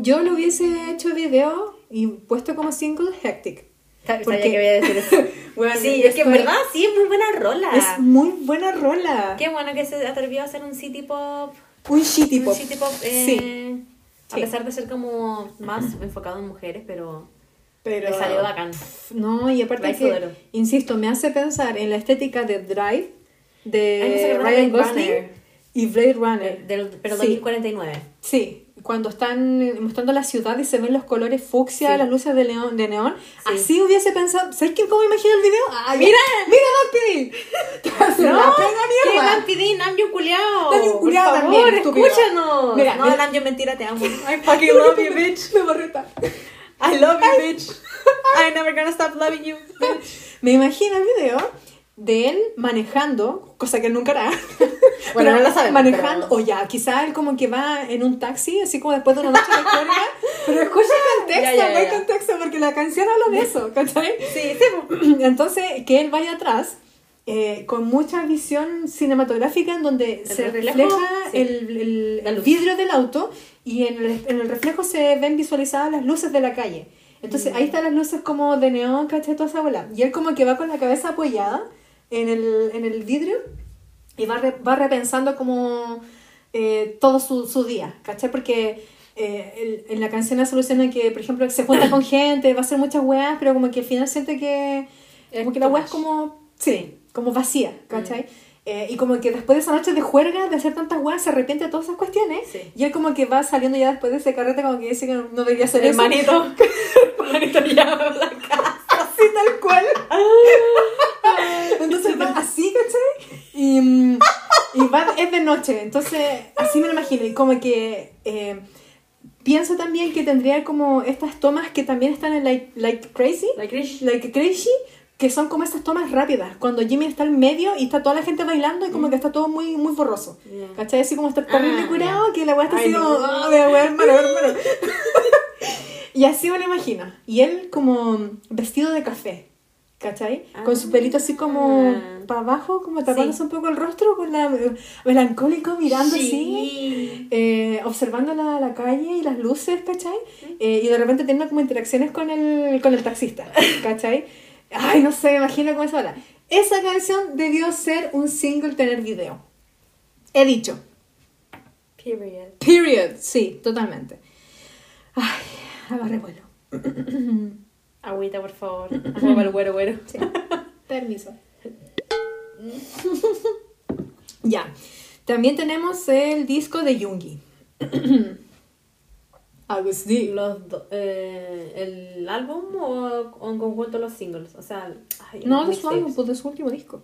Yo lo hubiese hecho video y puesto como single Hectic. Sabía Porque- que voy a decir eso. *laughs* Bueno, sí, es que en verdad sí es muy buena rola. Es muy buena rola. Qué bueno que se atrevió a hacer un city pop. Un Un pop. city pop. Sí. eh, A Sí. pesar de ser como más enfocado en mujeres, pero, Pero le salió bacán. No, y aparte que, insisto, me hace pensar en la estética de Drive, me de Ryan Gosling. Y Blade Runner. Del, pero sí, 2049. sí, cuando están eh, mostrando la ciudad y se ven los colores fucsia, Sí. las luces de neón, de neón. Sí. Así hubiese pensado. ¿Sabes qué, cómo imagino el video? ¡Ay, mira! ¡Mira, Vampiri! Te va a hacer una pega ¿Qué mierda. Vampiri? Namjoon culiao. Namjoon Por culiao favor, también, estúpido. escúchanos. Mira, no, mira. Namjoon, mentira, te amo. *laughs* I fucking love you, bitch. Me va a retar. I love you, bitch. I'm never gonna stop loving you, bitch. *laughs* Me imagino el video de él manejando, cosa que él nunca hará. *laughs* Bueno, no lo sabemos, Manejando, pero- o ya, quizá él como que va en un taxi, así como después de una noche de juerga. *laughs* pero escucha el contexto, no hay ya. contexto, porque la canción habla de eso, ¿cachai? *laughs* Sí, sí. *clears throat* Entonces, que él vaya atrás. eh, con mucha visión cinematográfica en donde El se reflejo, refleja sí. el, el- el vidrio del auto y en el, en el reflejo se ven visualizadas las luces de la calle. Entonces Mm. ahí están las luces como de neón, ¿cachai? Toda esa bola. Y él como que va con la cabeza apoyada en el, en el vidrio y va, re- va repensando como eh, todo su, su día, ¿cachai? Porque eh, el- en la canción la soluciona que, por ejemplo, se junta con gente, va a hacer muchas weas, pero como que al final siente que, como que la wea es como, sí, como vacía, ¿cachai? Eh, y como que después de esa noche de juerga, de hacer tantas weas, se arrepiente de todas esas cuestiones. Sí. Y él como que va saliendo ya después de ese carrete, como que dice que no, debería hacer eso. Hermanito. *laughs* Hermanito, ya *laughs* la casa. así tal cual. Entonces va así, ¿cachai? Y, y va, es de noche, entonces así me lo imagino. Y como que eh, pienso también que tendría como estas tomas que también están en Like, like Crazy, La Krish. Like Crazy, que son como esas tomas rápidas, cuando Jimmy está en medio y está toda la gente bailando y como que está todo muy, muy borroso. Ya. ¿Cachai? Así como está terrible Ah, curado, que la weá está así como, ah, weá, hermano, hermano. Y así me lo imagino. Y él como vestido de café, ¿cachai? Con su pelito así como Ah. para abajo, como tapándose Sí. un poco el rostro, con la melancólico mirando así, Sí. eh, observando la, la calle y las luces, ¿cachai? Eh, y de repente teniendo como interacciones con el, con el taxista, *laughs* ¿cachai? Ay, no sé, me imagino cómo eso habla. Esa canción debió ser un single tener video. He dicho. Period. Period. Sí, totalmente. Ay, agarré vuelo. *clears throat* Agüita, por favor. Agua el güero, güero. Sí. Permiso. *laughs* ya. También tenemos el disco de Yungi. *clears throat* Agustín. Los do- eh, ¿El álbum o, o en conjunto los singles? O sea, ay, No, de su álbum, pues de su último disco.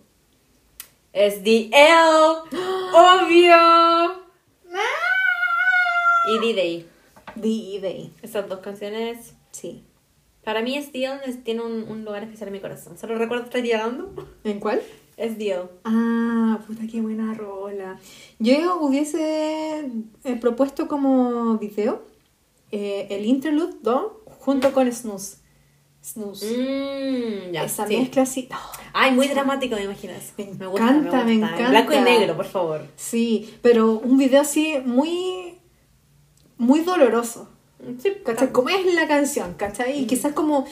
Es The L. Obvio. Y D-Day. The Day. Esas dos canciones. Sí. Para mí es The L es- tiene un, un lugar especial en mi corazón. Solo recuerdo estar llorando. ¿En cuál? Es The L. Ah, puta, qué buena rola. Yo hubiese eh, propuesto como video eh, el Interlude 2 junto con Snooze. Snooze. Mmm, ya. Esa sí. mezcla así. oh, *gasps* Ay, muy dramático, me imaginas. Me gusta, encanta, me gusta. Encanta. blanco y negro, por favor. Sí, pero un video así muy. muy doloroso. Sí, ¿Cachai? ¿Cómo es la canción? ¿Cachai? Mm. Y quizás como.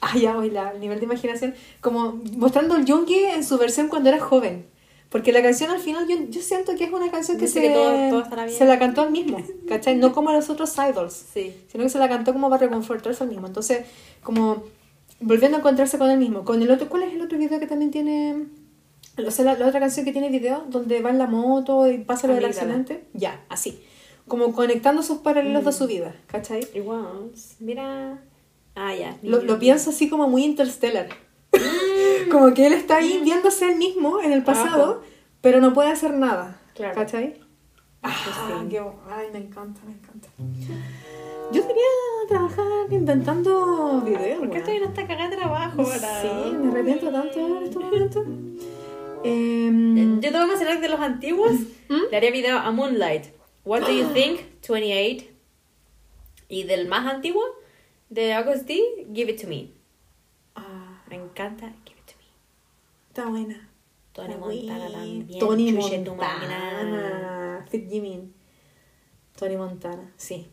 Ay, ya voy, la, el nivel de imaginación. Como mostrando al Junkie en su versión cuando era joven. Porque la canción al final yo, yo siento que es una canción que, se, que todo- todo bien. se la cantó al mismo. ¿Cachai? No como a los otros idols. Sí. Sino que se la cantó como para reconfortarse al mismo. Entonces, como volviendo a encontrarse con él mismo. Con el otro, ¿Cuál es el otro video que también tiene.? O sea, la, la otra canción que tiene video donde va en la moto y pasa lo del accidente. Ya, así. Como conectando sus paralelos Mm. de su vida, ¿cachai? Igual. Mira. Ah, ya. Lo, lo pienso así como muy interstellar. Como que él está ahí viéndose él mismo en el pasado, pero no puede hacer nada. Claro. ¿Cachai? Ah, Interesting. qué, ay, me encanta, me encanta. Yo quería trabajar inventando videos. ¿Por qué estoy en esta cagada de trabajo ahora? Sí, me arrepiento tanto en estos momentos. Em, Yo te voy a mencionar de los antiguos. ¿Mm? Le haría video a Moonlight. What do you *gasps* think? 28. Y del más antiguo, de August D, Give It To Me. Encanta Give It To Me. está buena. Tony Está Montana también. Tony Chuche. Montana. Fit Jimin. Tony Montana, sí.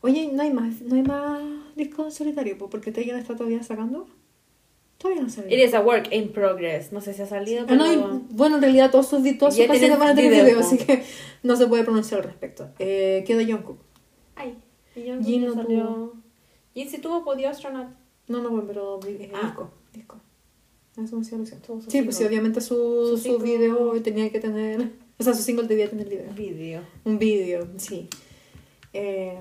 Oye, ¿no hay más, no hay más discos en solitario? po? ¿Porque Taylor está todavía sacando? Todavía no salió. It is a work in progress. No sé si ha salido, Ah, pero... no, y- bueno, en realidad todos sus, todas sus canciones van a tener video, video, así que no se puede pronunciar al respecto. Eh, queda Jungkook. Ay, y yo Jin no no salió... Jin sí tuvo Podio Astronaut. No, no, pero eh, Ah. disco, disco. Eso me su Sí, pues sí, obviamente su, Su video tenía que tener... O sea, su single debía tener video. Video. Un video, sí. Eh,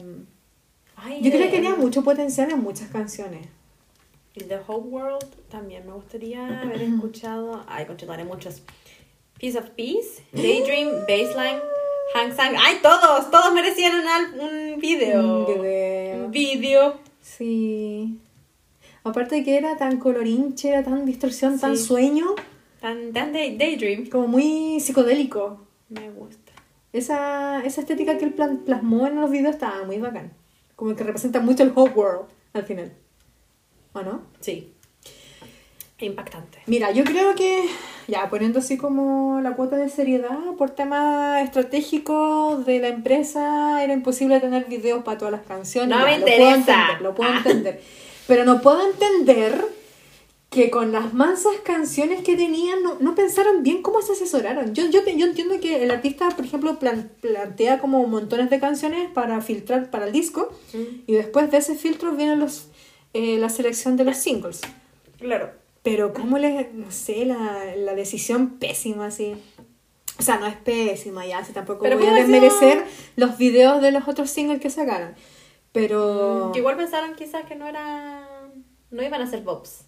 Ay, yo creo que tenía mucho potencial en muchas canciones. Y The Whole World también me gustaría haber escuchado. Ay, conchetaré muchos. Piece of Peace, *gasps* Daydream, Baseline, Hang Sang. ¡Ay, todos! Todos merecían un, un video. Un video. Un video. Sí. Aparte de que era tan colorinche, era tan distorsión, tan Sí. sueño, Tan, tan day- Daydream. como muy psicodélico. Me gusta. Esa, esa estética que él plasmó en los videos estaba muy bacán. Como que representa mucho el whole world al final. ¿O no? Sí. Impactante. Mira, yo creo que, ya poniendo así como la cuota de seriedad, por tema estratégico de la empresa, era imposible tener videos para todas las canciones. No Ya, me lo puedo interesa. entender, lo puedo Ah. entender. Pero no puedo entender que con las mansas canciones que tenían no, no pensaron bien cómo se asesoraron. Yo, yo, yo entiendo que el artista, por ejemplo, plan- plantea como montones de canciones para filtrar para el disco y después de ese filtro vienen los, eh, la selección de los singles. Claro. Pero cómo le, no sé, la, la decisión pésima así. O sea, no es pésima ya, si tampoco Pero voy a desmerecer los videos de los otros singles que sacaron. Pero... Que igual pensaron quizás que no era. No iban a ser Bobs.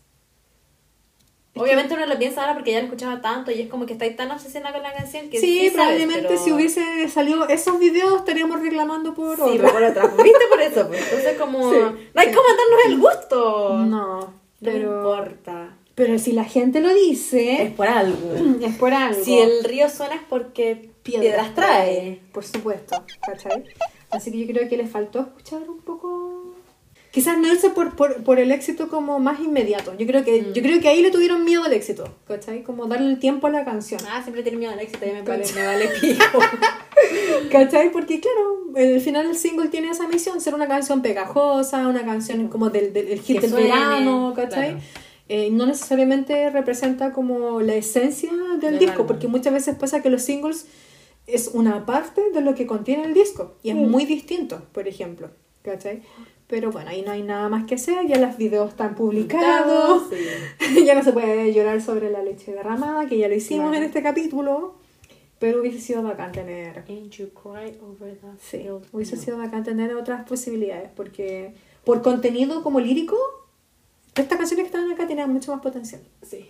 Es Obviamente uno lo piensa ahora porque ya lo escuchaba tanto y es como que estáis tan obsesionada con la canción que Sí, sabes, probablemente pero- si hubiese salido esos videos estaríamos reclamando por Sí, otro. pero por otra. ¿Viste por eso? Pues? *laughs* Entonces como... Sí, no hay sí. como darnos el gusto. No, No pero... importa. Pero si la gente lo dice, por algo. *clears throat* es por algo. Si el río suena es porque piedras, trae. Por supuesto, ¿cachai? Así que yo creo que le faltó escuchar un poco... Quizás no irse por, por, por el éxito como más inmediato. Yo creo, que, Mm. yo creo que ahí le tuvieron miedo al éxito, ¿cachai? Como darle el tiempo a la canción. Ah, siempre tiene miedo al éxito, ya me vale, me vale pico. *laughs* ¿Cachai? Porque claro, al final el single tiene esa misión, ser una canción pegajosa, una canción como del, del el hit Que del suene, verano, ¿cachai? claro. Eh, no necesariamente representa como la esencia del Del disco, porque muchas veces pasa que los singles es una parte de lo que contiene el disco y es Mm. muy distinto, por ejemplo, ¿cachai? Pero bueno, ahí no hay nada más que hacer, ya los videos están publicados, Sí. *laughs* ya no se puede llorar sobre la leche derramada, que ya lo hicimos Claro. en este capítulo, pero hubiese sido bacán tener Ain't you cry over the Sí, hubiese sido bacán tener otras posibilidades, porque por contenido como lírico, estas canciones que estaban acá tenían mucho más potencial, Sí.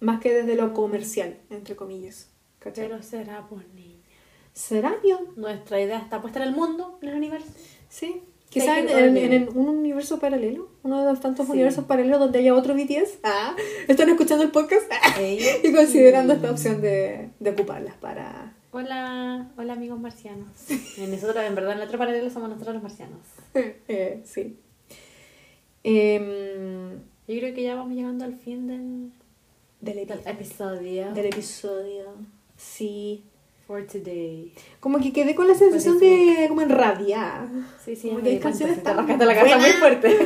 más que desde lo comercial, entre comillas. ¿cachai? Pero será por niña. ¿Será yo? Nuestra idea está puesta en el mundo, en el universo. Sí. Quizás en, un universo paralelo, uno de los tantos Sí. universos paralelos donde haya otro BTS. Ah, están escuchando el podcast *laughs* Ey. *laughs* y considerando esta opción de, de ocuparlas para... Hola, hola amigos marcianos. Nosotros, en verdad, en el otro paralelo somos nosotros los marcianos. *laughs* Eh, sí. Em, Yo creo que ya vamos llegando al fin del, del, del epi- episodio. del episodio. Sí. For today. Como que quedé con la sensación de como en rabia. Sí, sí, Como que hay canciones tan rascaste la cabeza muy buenas. *laughs* fuerte.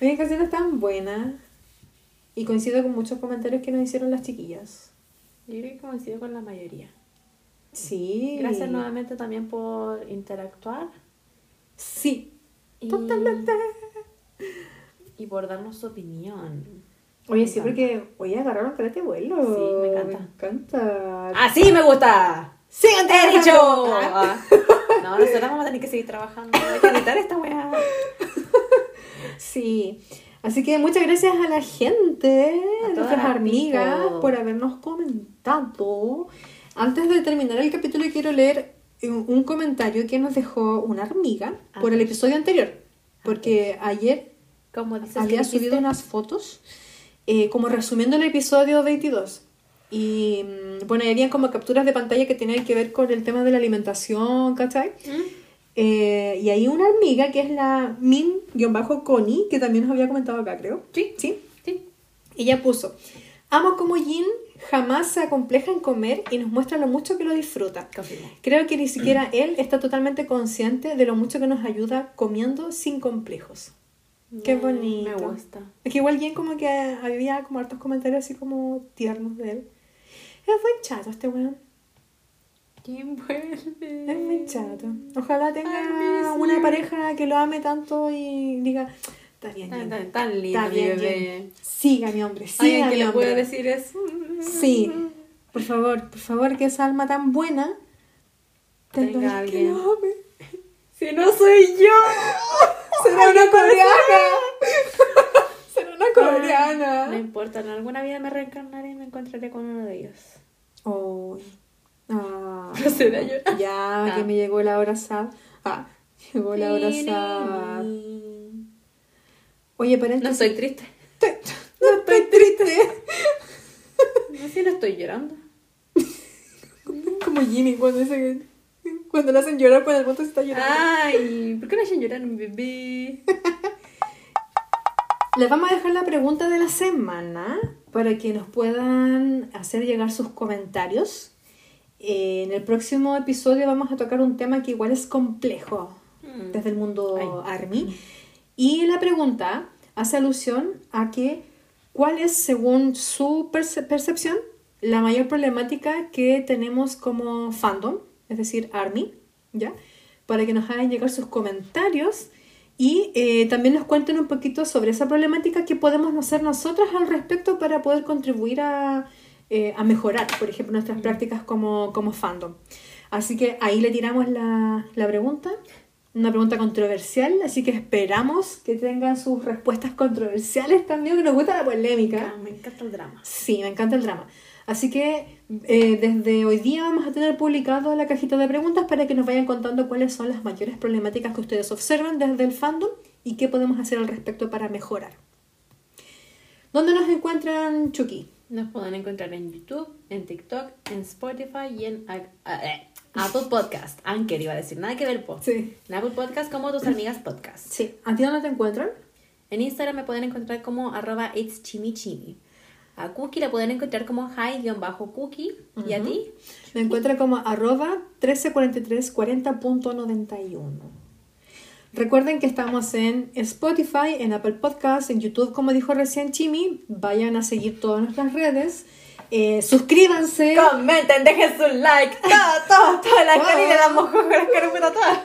Hay canciones tan buenas. Y coincido con muchos comentarios que nos hicieron las chiquillas. Yo creo que coincido con la mayoría. Sí. Gracias nuevamente también por interactuar. Sí. Y, Totalmente. y por darnos su opinión. Oye, Me sí, encanta. porque hoy agarraron carete vuelo. Sí, me encanta. Me encanta. ¡Así me gusta! ¡Sí, ¡He dicho! No, nosotros vamos a tener que seguir trabajando. Hay que editar esta weá. Sí. Así que muchas gracias a la gente, A nuestras amigas, por habernos comentado. Antes de terminar el capítulo, quiero leer un, comentario que nos dejó una amiga A por el ver. episodio anterior. Porque ayer Como dices había subido unas fotos eh, como resumiendo el episodio 22. Y mm, bueno, habían como capturas de pantalla que tenían que ver con el tema de la alimentación, ¿cachai? ¿Mm? Eh, y hay una amiga que es la Min-Connie, que también nos había comentado acá, creo. Sí, sí. Sí. Ella puso, amo como Jin jamás se acompleja en comer y nos muestra lo mucho que lo disfruta. Creo que ni siquiera él está totalmente consciente de lo mucho que nos ayuda comiendo sin complejos. Qué Me- bonito. Me gusta. Es que igual Jin como que había como hartos comentarios así como tiernos de él. Es buen chato este weón. ¿Quién vuelve? Es muy chato. Ojalá tenga una pareja que lo ame tanto y diga, está bien, Tan, tan, tan lindo, Está bien. Jin. Siga mi hombre, siga Alguien que le pueda decir eso. Sí, por favor, por favor, que esa alma tan buena Tenga alguien que lo ame. Si no soy yo. *laughs* Será una coreana. No importa, en alguna vida me reencarnaré y me encontraré con uno de ellos. Oh. Ah. *laughs* Llorar. Ya, Ah. que me llegó la hora sad. Ah, llegó la hora sad. Oye, pero No estoy triste. *laughs* No estoy triste. *laughs* No, si no estoy llorando. Como Jimmy cuando dice que- cuando le hacen llorar cuando el voto se está llorando. Ay, ¿por qué no hacen llorar a mi bebé? Les vamos a dejar la pregunta de la semana para que nos puedan hacer llegar sus comentarios. Eh, en el próximo episodio vamos a tocar un tema que igual es complejo Mm. desde el mundo Ay. Army. Y la pregunta hace alusión a que cuál es, según su perce- percepción, la mayor problemática que tenemos como fandom, es decir, Army, ¿ya? Para que nos hagan llegar sus comentarios y eh, también nos cuenten un poquito sobre esa problemática que podemos hacer nosotras al respecto para poder contribuir a, eh, a mejorar, por ejemplo, nuestras prácticas como, como fandom. Así que ahí le tiramos la, la pregunta, una pregunta controversial, así que esperamos que tengan sus respuestas controversiales también, que nos gusta la polémica. Ah, me encanta el drama. Sí, me encanta el drama. Así que eh, desde hoy día vamos a tener publicado la cajita de preguntas para que nos vayan contando cuáles son las mayores problemáticas que ustedes observan desde el fandom y qué podemos hacer al respecto para mejorar. ¿Dónde nos encuentran, Chucky? Nos pueden encontrar en YouTube, en TikTok, en Spotify y en a- a- eh, Apple Podcast. Anker iba a decir, nada que ver, po. Sí. En Apple Podcast como tus amigas podcast. Sí. ¿A ti dónde te encuentran? En Instagram me pueden encontrar como arroba it's chimichimi. A Cookie la pueden encontrar como hi-cookie. ¿Y a ti? Me encuentran como arroba 134340.91. Recuerden que estamos en Spotify, en Apple Podcasts, en YouTube, como dijo recién Chimi. Vayan a seguir todas nuestras redes. Eh, suscríbanse. Comenten, dejen su like. Todo, todo, toda la con las carpetas todas.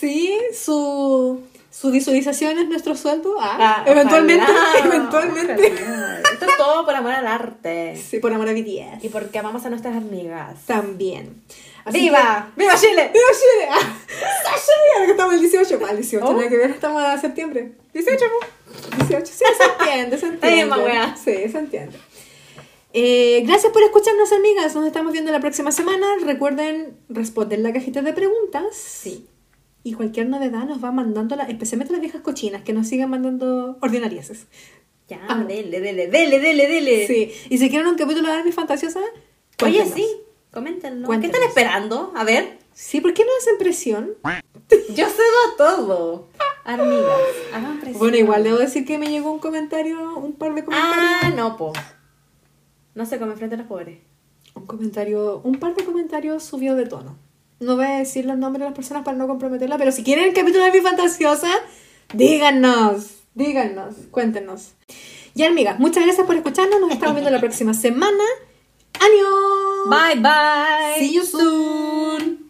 Sí, su, su visualización es nuestro sueldo. Ah, Ah, eventualmente, ojalá, *laughs* eventualmente. ojalá. Esto es todo por amor al arte. Sí, por amor a BTS. Y porque amamos a nuestras amigas. También. Así ¡Viva! ¡Viva Chile! que- ¡Viva Chile! Ah, ¡Sasha! Ahora que estamos el 18. ¿Cuál 18? Oh. Nada que ver, estamos a septiembre. 18, po. 18. Sí, se entiende, se entiende. Sí, se entiende. Eh, gracias por escucharnos, amigas. Nos estamos viendo la próxima semana. Recuerden responder la cajita de preguntas. Sí. Y cualquier novedad nos va mandando, la, especialmente las viejas cochinas, que nos sigan mandando ordinarieses. Ya, Ah. dele, dele, dele, dele, dele. Sí. Y si quieren un capítulo de Army Fantasiosa, Oye, sí, coméntenlo. ¿Qué Cuéntenos. están esperando? A ver. Sí, ¿por qué no hacen presión? Yo cedo todo. Amigas, hagan presión. Bueno, igual debo decir que me llegó un comentario, un par de comentarios. Ah, no, po. No se come frente a los pobres. Un comentario, un par de comentarios subió de tono. No voy a decir los nombres de las personas para no comprometerla, pero si quieren el capítulo de mi fantasiosa, díganos, díganos, cuéntenos. Y amigas, muchas gracias por escucharnos. Nos estamos viendo la *laughs* próxima semana. ¡Adiós! Bye, bye. See you soon.